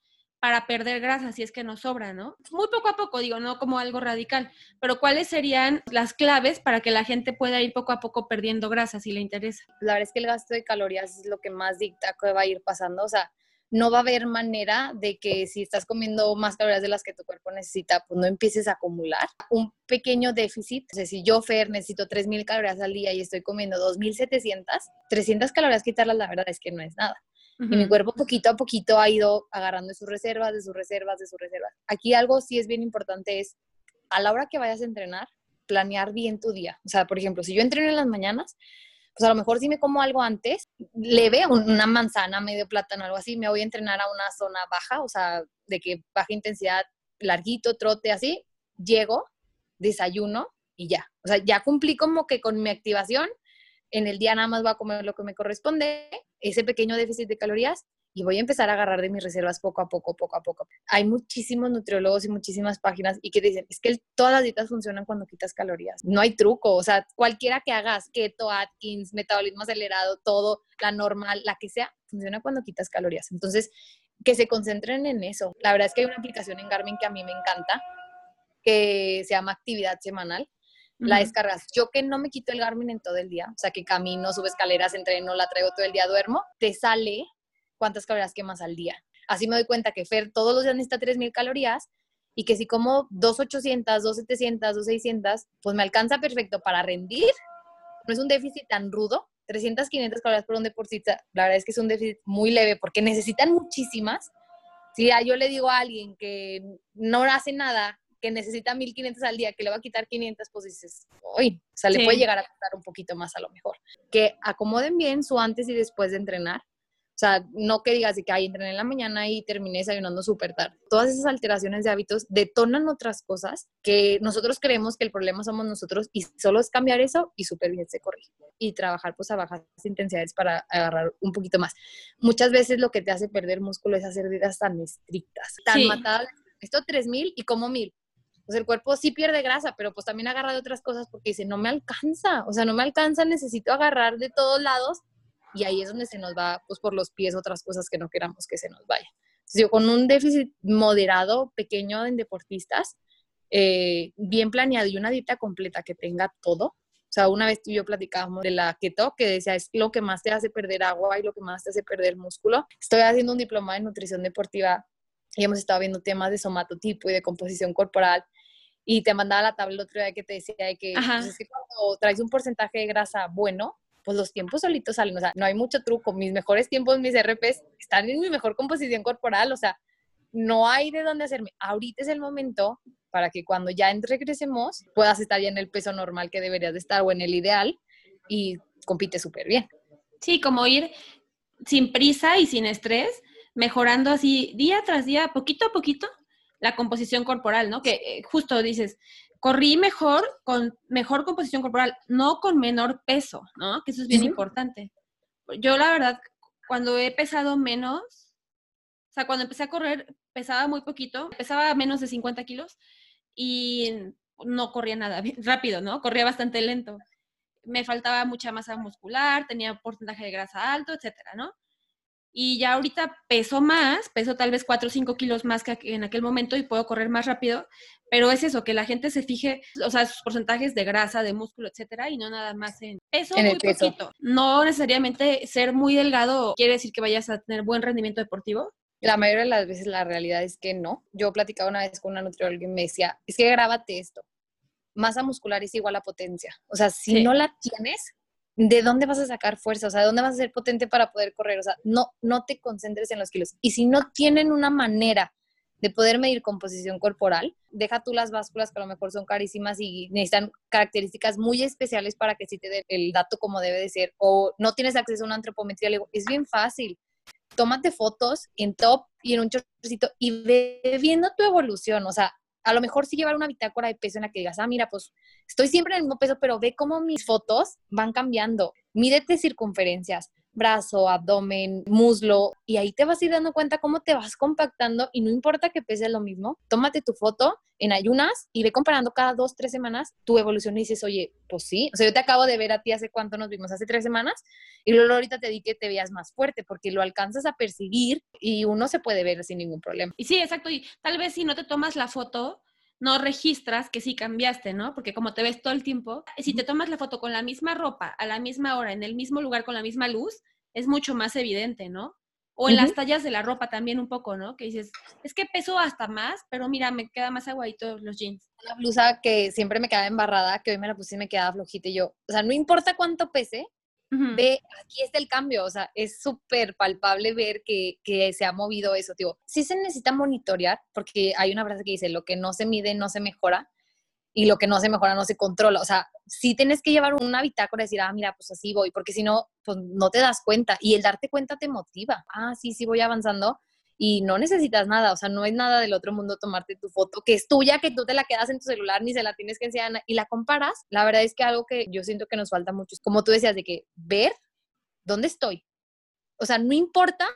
S1: para perder grasa si es que nos sobra, ¿no? Muy poco a poco, digo, no como algo radical, pero ¿cuáles serían las claves para que la gente pueda ir poco a poco perdiendo grasa si le interesa?
S2: La verdad es que el gasto de calorías es lo que más dicta que va a ir pasando, o sea, no va a haber manera de que si estás comiendo más calorías de las que tu cuerpo necesita, pues no empieces a acumular. Un pequeño déficit, o sea, si yo, Fer, necesito 3.000 calorías al día y estoy comiendo 2.700, 300 calorías quitarlas, la verdad es que no es nada. Y mi cuerpo poquito a poquito ha ido agarrando de sus reservas, de sus reservas, de sus reservas. Aquí algo sí es bien importante es, a la hora que vayas a entrenar, planear bien tu día. O sea, por ejemplo, si yo entreno en las mañanas, pues a lo mejor si me como algo antes, le veo una manzana, medio plátano, algo así, me voy a entrenar a una zona baja, o sea, de que baja intensidad, larguito, trote, así, llego, desayuno y ya. O sea, ya cumplí como que con mi activación, en el día nada más voy a comer lo que me corresponde, ese pequeño déficit de calorías, y voy a empezar a agarrar de mis reservas poco a poco, poco a poco. Hay muchísimos nutriólogos y muchísimas páginas y que dicen, es que todas las dietas funcionan cuando quitas calorías. No hay truco, o sea, cualquiera que hagas, keto, Atkins, metabolismo acelerado, todo, la normal, la que sea, funciona cuando quitas calorías. Entonces, que se concentren en eso. La verdad es que hay una aplicación en Garmin que a mí me encanta, que se llama Actividad Semanal. La descargas. Yo que no me quito el Garmin en todo el día, o sea, que camino, subo escaleras, entreno, la traigo todo el día, duermo, te sale cuántas calorías quemas al día. Así me doy cuenta que Fer todos los días necesita 3.000 calorías y que si como 2.800, 2.700, 2.600, pues me alcanza perfecto para rendir. No es un déficit tan rudo. 300, 500 calorías por un deportista, la verdad es que es un déficit muy leve porque necesitan muchísimas. Si yo le digo a alguien que no hace nada, que necesita 1500 al día, que le va a quitar 500, pues dices, uy, o sea, le puede llegar a costar un poquito más a lo mejor. Que acomoden bien su antes y después de entrenar O sea, no que digas de que ahí entrené en la mañana y terminé desayunando súper tarde. Todas esas alteraciones de hábitos detonan otras cosas que nosotros creemos que el problema somos nosotros y solo es cambiar eso y súper bien se corrige. Y trabajar pues a bajas intensidades para agarrar un poquito más. Muchas veces lo que te hace perder músculo es hacer vidas tan estrictas, tan matadas. Esto 3000 y como 1000 pues el cuerpo sí pierde grasa, pero pues también agarra de otras cosas porque dice, no me alcanza, o sea, no me alcanza, necesito agarrar de todos lados y ahí es donde se nos va, pues por los pies, otras cosas que no queramos que se nos vaya. Entonces, yo con un déficit moderado, pequeño en deportistas, eh, bien planeado y una dieta completa que tenga todo. O sea, una vez tú y yo platicábamos de la keto, que decía, es lo que más te hace perder agua y lo que más te hace perder músculo. Estoy haciendo un diploma de nutrición deportiva y hemos estado viendo temas de somatotipo y de composición corporal. Y te mandaba la tabla el otro día que te decía que, pues, es que cuando traes un porcentaje de grasa bueno, pues los tiempos solitos salen, o sea, no hay mucho truco. Mis mejores tiempos, mis RPs, están en mi mejor composición corporal, o sea, no hay de dónde hacerme. Ahorita es el momento para que cuando ya regresemos puedas estar ya en el peso normal que deberías de estar o en el ideal y compite súper bien.
S1: Sí, como ir sin prisa y sin estrés, mejorando así día tras día, poquito a poquito, la composición corporal, ¿no? Que eh, justo dices, corrí mejor con mejor composición corporal, no con menor peso, ¿no? Que eso es bien importante. Yo la verdad, cuando he pesado menos, o sea, cuando empecé a correr, pesaba muy poquito, pesaba menos de 50 kilos y no corría nada rápido, ¿no? Corría bastante lento. Me faltaba mucha masa muscular, tenía porcentaje de grasa alto, etcétera, ¿no? Y ya ahorita peso más, peso tal vez 4 o 5 kilos más que en aquel momento y puedo correr más rápido, pero es eso, que la gente se fije, o sea, sus porcentajes de grasa, de músculo, etcétera, y no nada más en peso muy poquito. No necesariamente ser muy delgado quiere decir que vayas a tener buen rendimiento deportivo.
S2: La mayoría de las veces la realidad es que no. Yo platicaba una vez con una nutrióloga y me decía, es que grábate esto. Masa muscular es igual a potencia. O sea, si no la tienes, ¿de dónde vas a sacar fuerza? O sea, ¿de dónde vas a ser potente para poder correr? O sea, no, no te concentres en los kilos. Y si no tienen una manera de poder medir composición corporal, deja tú las básculas que a lo mejor son carísimas y necesitan características muy especiales para que sí te dé el dato como debe de ser, o no tienes acceso a una antropometría, le digo, es bien fácil. Tómate fotos en top y en un chorcito y ve viendo tu evolución. O sea, a lo mejor sí llevar una bitácora de peso en la que digas, ah, mira, pues estoy siempre en el mismo peso, pero ve cómo mis fotos van cambiando. Mídete circunferencias, brazo, abdomen, muslo, y ahí te vas a ir dando cuenta cómo te vas compactando y no importa que pese lo mismo, tómate tu foto en ayunas y ve comparando cada dos, tres semanas tu evolución y dices, oye, pues sí, o sea, yo te acabo de ver a ti hace cuánto nos vimos, hace tres semanas, y luego ahorita te di que te veas más fuerte porque lo alcanzas a percibir y uno se puede ver sin ningún problema.
S1: Y sí, exacto, y tal vez si no te tomas la foto, no registras que sí cambiaste, ¿no? Porque como te ves todo el tiempo, si te tomas la foto con la misma ropa, a la misma hora, en el mismo lugar, con la misma luz, es mucho más evidente, ¿no? O en las tallas de la ropa también un poco, ¿no? Que dices, es que peso hasta más, pero mira, me queda más aguadito los jeans.
S2: La blusa que siempre me quedaba embarrada, que hoy me la puse y me quedaba flojita y yo, o sea, no importa cuánto pese, ve, aquí está el cambio, o sea, es súper palpable ver que, que, se ha movido eso, digo, sí se necesita monitorear, porque hay una frase que dice, lo que no se mide no se mejora, y lo que no se mejora no se controla, o sea, sí tienes que llevar una bitácora y decir, ah, mira, pues así voy, porque si no, pues no te das cuenta, y el darte cuenta te motiva, ah, sí, sí voy avanzando, y no necesitas nada, o sea, no es nada del otro mundo tomarte tu foto, que es tuya, que tú te la quedas en tu celular, ni se la tienes que enseñar y la comparas. La verdad es que algo que yo siento que nos falta mucho es, como tú decías, de que ver dónde estoy. O sea, no importa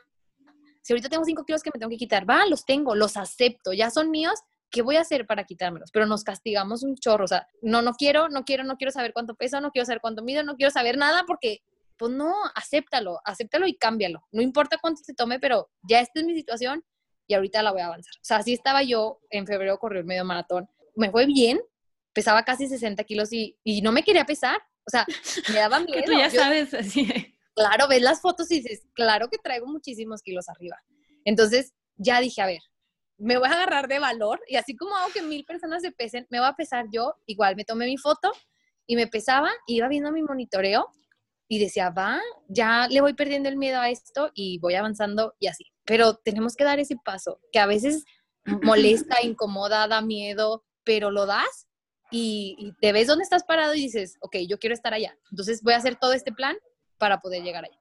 S2: si ahorita tengo cinco kilos que me tengo que quitar, va, los tengo, los acepto, ya son míos, ¿qué voy a hacer para quitármelos? Pero nos castigamos un chorro, o sea, no, no quiero, no quiero, no quiero saber cuánto peso, no quiero saber cuánto mido, no quiero saber nada porque pues no, acéptalo, acéptalo y cámbialo. No importa cuánto se tome, pero ya esta es mi situación y ahorita la voy a avanzar. O sea, así estaba yo en febrero, corrió el medio maratón. Me fue bien, pesaba casi 60 kilos y, y no me quería pesar. O sea, me daba miedo.
S1: que tú ya sabes, así.
S2: Claro, ves las fotos y dices, claro que traigo muchísimos kilos arriba. Entonces, ya dije, a ver, me voy a agarrar de valor y así como hago que mil personas se pesen, me voy a pesar yo. Igual, me tomé mi foto y me pesaba, iba viendo mi monitoreo y decía, va, ya le voy perdiendo el miedo a esto y voy avanzando y así. Pero tenemos que dar ese paso, que a veces molesta, incomoda, da miedo, pero lo das y, te ves dónde estás parado y dices, ok, yo quiero estar allá. Entonces voy a hacer todo este plan para poder llegar allá.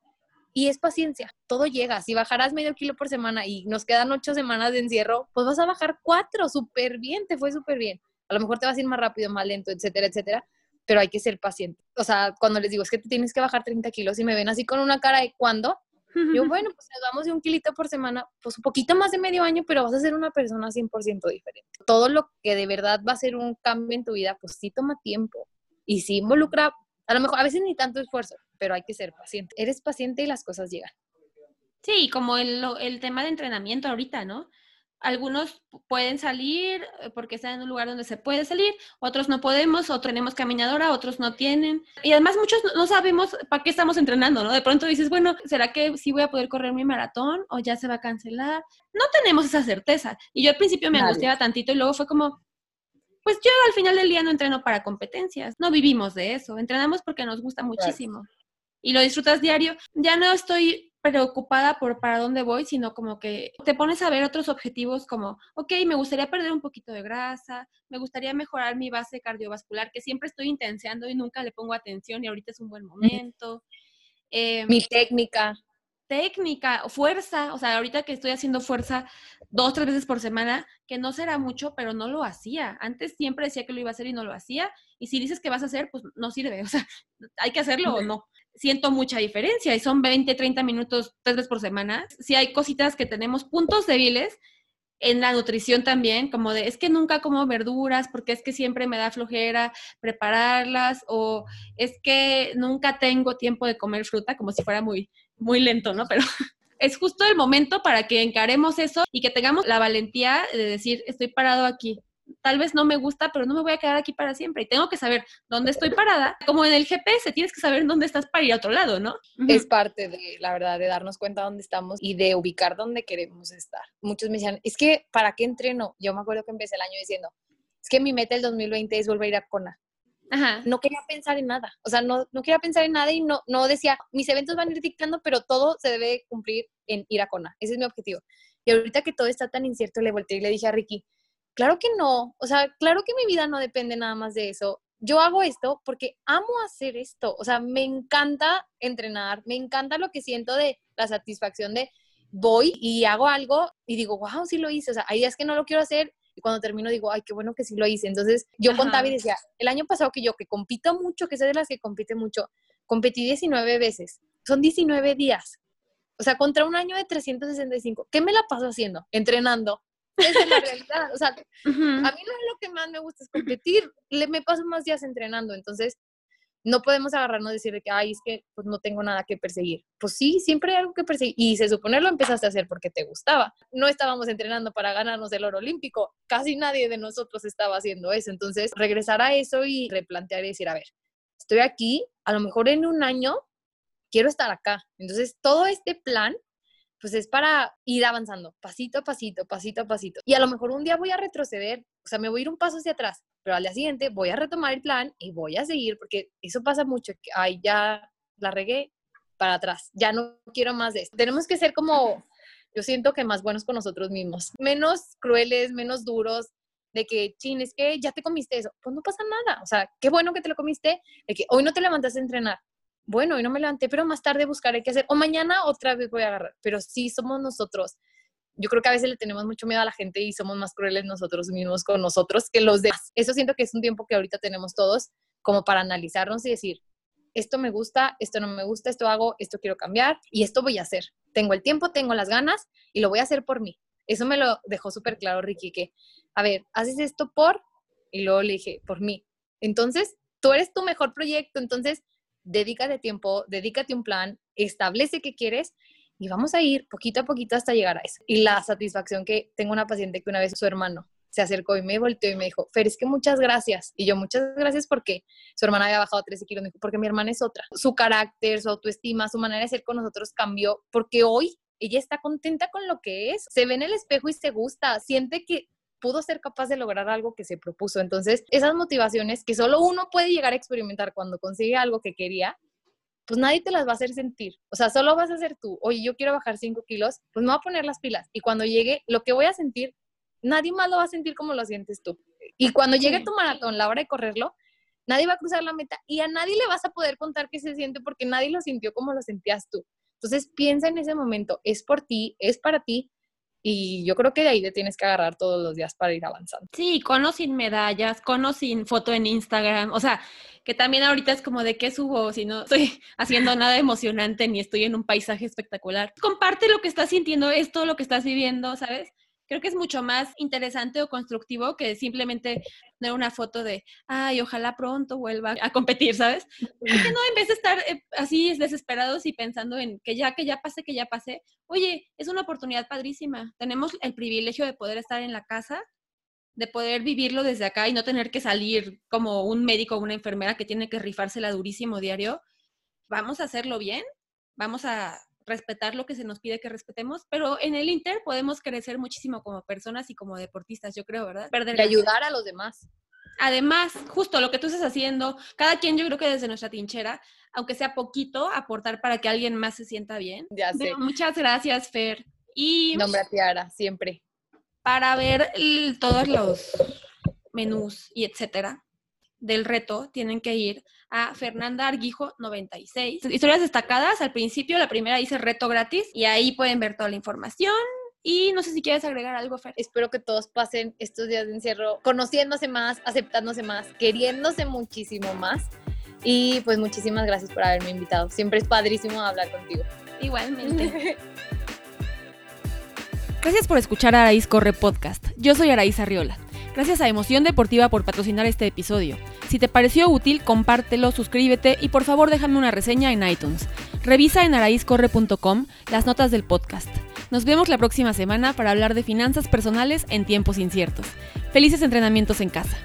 S2: Y es paciencia, todo llega. Si bajarás medio kilo por semana y nos quedan ocho semanas de encierro, pues vas a bajar cuatro, súper bien, te fue súper bien. A lo mejor te vas a ir más rápido, más lento, etcétera, etcétera, pero hay que ser paciente. O sea, cuando les digo, es que te tienes que bajar 30 kilos y me ven así con una cara de cuándo, yo, bueno, pues nos damos de un kilito por semana, pues un poquito más de medio año, pero vas a ser una persona 100% diferente. Todo lo que de verdad va a ser un cambio en tu vida, pues sí toma tiempo y sí involucra, a lo mejor a veces ni tanto esfuerzo, pero hay que ser paciente. Eres paciente y las cosas llegan.
S1: Sí, como el, el tema de entrenamiento ahorita, ¿no? Algunos pueden salir eh, porque están en un lugar donde se puede salir, otros no podemos, o tenemos caminadora, otros no tienen. Y además muchos no sabemos para qué estamos entrenando, ¿no? De pronto dices, bueno, ¿será que sí voy a poder correr mi maratón o ya se va a cancelar? No tenemos esa certeza. Y yo al principio me angustiaba tantito y luego fue como, pues yo al final del día no entreno para competencias, no vivimos de eso, entrenamos porque nos gusta muchísimo. Y lo disfrutas diario. Ya no estoy preocupada por para dónde voy, sino como que te pones a ver otros objetivos como, ok, me gustaría perder un poquito de grasa, me gustaría mejorar mi base cardiovascular, que siempre estoy intenseando y nunca le pongo atención y ahorita es un buen momento.
S2: Em, mi técnica.
S1: Técnica, fuerza, o sea, ahorita que estoy haciendo fuerza dos, tres veces por semana, que no será mucho, pero no lo hacía. Antes siempre decía que lo iba a hacer y no lo hacía. Y si dices que vas a hacer, pues no sirve. O sea, hay que hacerlo o no siento mucha diferencia y son 20, 30 minutos tres veces por semana. Si hay cositas que tenemos puntos débiles en la nutrición también, como de, es que nunca como verduras porque es que siempre me da flojera prepararlas o es que nunca tengo tiempo de comer fruta, como si fuera muy, muy lento, ¿no? Pero es justo el momento para que encaremos eso y que tengamos la valentía de decir, estoy parado aquí, tal vez no me gusta, pero no me voy a quedar aquí para siempre. Y tengo que saber dónde estoy parada. Como en el GPS, tienes que saber dónde estás para ir a otro lado, ¿no?
S2: Es parte de, la verdad, de darnos cuenta dónde estamos y de ubicar dónde queremos estar. Muchos me decían, es que, ¿para qué entreno? Yo me acuerdo que empecé el año diciendo, es que mi meta el 2020 es volver a ir a Kona. Ajá. No quería pensar en nada, o sea, no, no quería pensar en nada y no, no decía, mis eventos van a ir dictando, pero todo se debe cumplir en ir a Kona. Ese es mi objetivo. Y ahorita que todo está tan incierto, le volteé y le dije a Ricky, Claro que no, o sea, claro que mi vida no depende nada más de eso. Yo hago esto porque amo hacer esto, o sea, me encanta entrenar, me encanta lo que siento de la satisfacción de voy y hago algo y digo, wow, sí lo hice, o sea, hay días que no lo quiero hacer y cuando termino digo, ay, qué bueno que sí lo hice. Entonces, yo contaba y decía, el año pasado que yo, que compito mucho, que soy de las que compite mucho, competí 19 veces, son 19 días. O sea, contra un año de 365, ¿qué me la paso haciendo? Entrenando, esa es la realidad. O sea, a mí no es lo que más me gusta es competir. Le, me paso más días entrenando. Entonces, no podemos agarrarnos y decir que, ay, es que pues no tengo nada que perseguir. Pues sí, siempre hay algo que perseguir. Y se supone lo empezaste a hacer porque te gustaba. No estábamos entrenando para ganarnos el oro olímpico. Casi nadie de nosotros estaba haciendo eso. Entonces, regresar a eso y replantear y decir, a ver, estoy aquí, a lo mejor en un año quiero estar acá. Entonces, todo este plan pues es para ir avanzando, pasito a pasito, pasito a pasito. Y a lo mejor un día voy a retroceder, o sea, me voy a ir un paso hacia atrás, pero al día siguiente voy a retomar el plan y voy a seguir, porque eso pasa mucho, que, ay, ya la regué para atrás, ya no quiero más de esto. Tenemos que ser como, yo siento que más buenos con nosotros mismos, menos crueles, menos duros, de que, chin, es que ya te comiste eso, pues no pasa nada, o sea, qué bueno que te lo comiste, de que hoy no te levantaste a entrenar, bueno, hoy no me levanté, pero más tarde buscaré qué hacer. O mañana otra vez voy a agarrar. Pero sí somos nosotros. Yo creo que a veces le tenemos mucho miedo a la gente y somos más crueles nosotros mismos con nosotros que los demás. Eso siento que es un tiempo que ahorita tenemos todos como para analizarnos y decir, esto me gusta, esto no me gusta, esto hago, esto quiero cambiar y esto voy a hacer. Tengo el tiempo, tengo las ganas y lo voy a hacer por mí. Eso me lo dejó súper claro Ricky, que, a ver, haces esto por, y luego le dije, por mí. Entonces, tú eres tu mejor proyecto, entonces dedícate tiempo, dedícate un plan, establece qué quieres y vamos a ir poquito a poquito hasta llegar a eso. Y la satisfacción que tengo una paciente que una vez su hermano se acercó y me volteó y me dijo, Fer, es que muchas gracias. Y yo, muchas gracias porque su hermana había bajado 13 kilos. Porque mi hermana es otra. Su carácter, su autoestima, su manera de ser con nosotros cambió porque hoy ella está contenta con lo que es. Se ve en el espejo y se gusta. Siente que pudo ser capaz de lograr algo que se propuso. Entonces, esas motivaciones que solo uno puede llegar a experimentar cuando consigue algo que quería, pues nadie te las va a hacer sentir. O sea, solo vas a hacer tú, oye, yo quiero bajar 5 kilos, pues me voy a poner las pilas. Y cuando llegue, lo que voy a sentir, nadie más lo va a sentir como lo sientes tú. Y cuando llegue tu maratón, la hora de correrlo, nadie va a cruzar la meta y a nadie le vas a poder contar qué se siente porque nadie lo sintió como lo sentías tú. Entonces piensa en ese momento, es por ti, es para ti, y yo creo que de ahí te tienes que agarrar todos los días para ir avanzando.
S1: Sí, con o sin medallas, con o sin foto en Instagram. O sea, que también ahorita es como de qué subo si no estoy haciendo nada emocionante ni estoy en un paisaje espectacular. Comparte lo que estás sintiendo, esto, lo que estás viviendo, ¿sabes? Creo que es mucho más interesante o constructivo que simplemente tener una foto de, ay, ojalá pronto vuelva a competir, ¿sabes? Porque no, en vez de estar eh, así desesperados y pensando en que ya, que ya pase, que ya pase, oye, es una oportunidad padrísima. Tenemos el privilegio de poder estar en la casa, de poder vivirlo desde acá y no tener que salir como un médico o una enfermera que tiene que rifársela durísimo diario. Vamos a hacerlo bien, vamos a respetar lo que se nos pide que respetemos, pero en el Inter podemos crecer muchísimo como personas y como deportistas, yo creo, ¿verdad?
S2: Perder y ayudar a los demás.
S1: Además, justo lo que tú estás haciendo, cada quien yo creo que desde nuestra tinchera, aunque sea poquito, aportar para que alguien más se sienta bien.
S2: Ya sé.
S1: muchas gracias, Fer.
S2: Y Nombre a Tiara, siempre.
S1: Para ver todos los menús y etcétera del reto, tienen que ir a Fernanda Arguijo 96. Historias destacadas, al principio la primera dice reto gratis y ahí pueden ver toda la información. Y no sé si quieres agregar algo, Fer.
S2: Espero que todos pasen estos días de encierro conociéndose más, aceptándose más, queriéndose muchísimo más. Y pues muchísimas gracias por haberme invitado. Siempre es padrísimo hablar contigo.
S1: Igualmente. Gracias por escuchar a Araíz Corre Podcast. Yo soy Araíz Arriola. Gracias a Emoción Deportiva por patrocinar este episodio. Si te pareció útil, compártelo, suscríbete y por favor déjame una reseña en iTunes. Revisa en araizcorre.com las notas del podcast. Nos vemos la próxima semana para hablar de finanzas personales en tiempos inciertos. Felices entrenamientos en casa.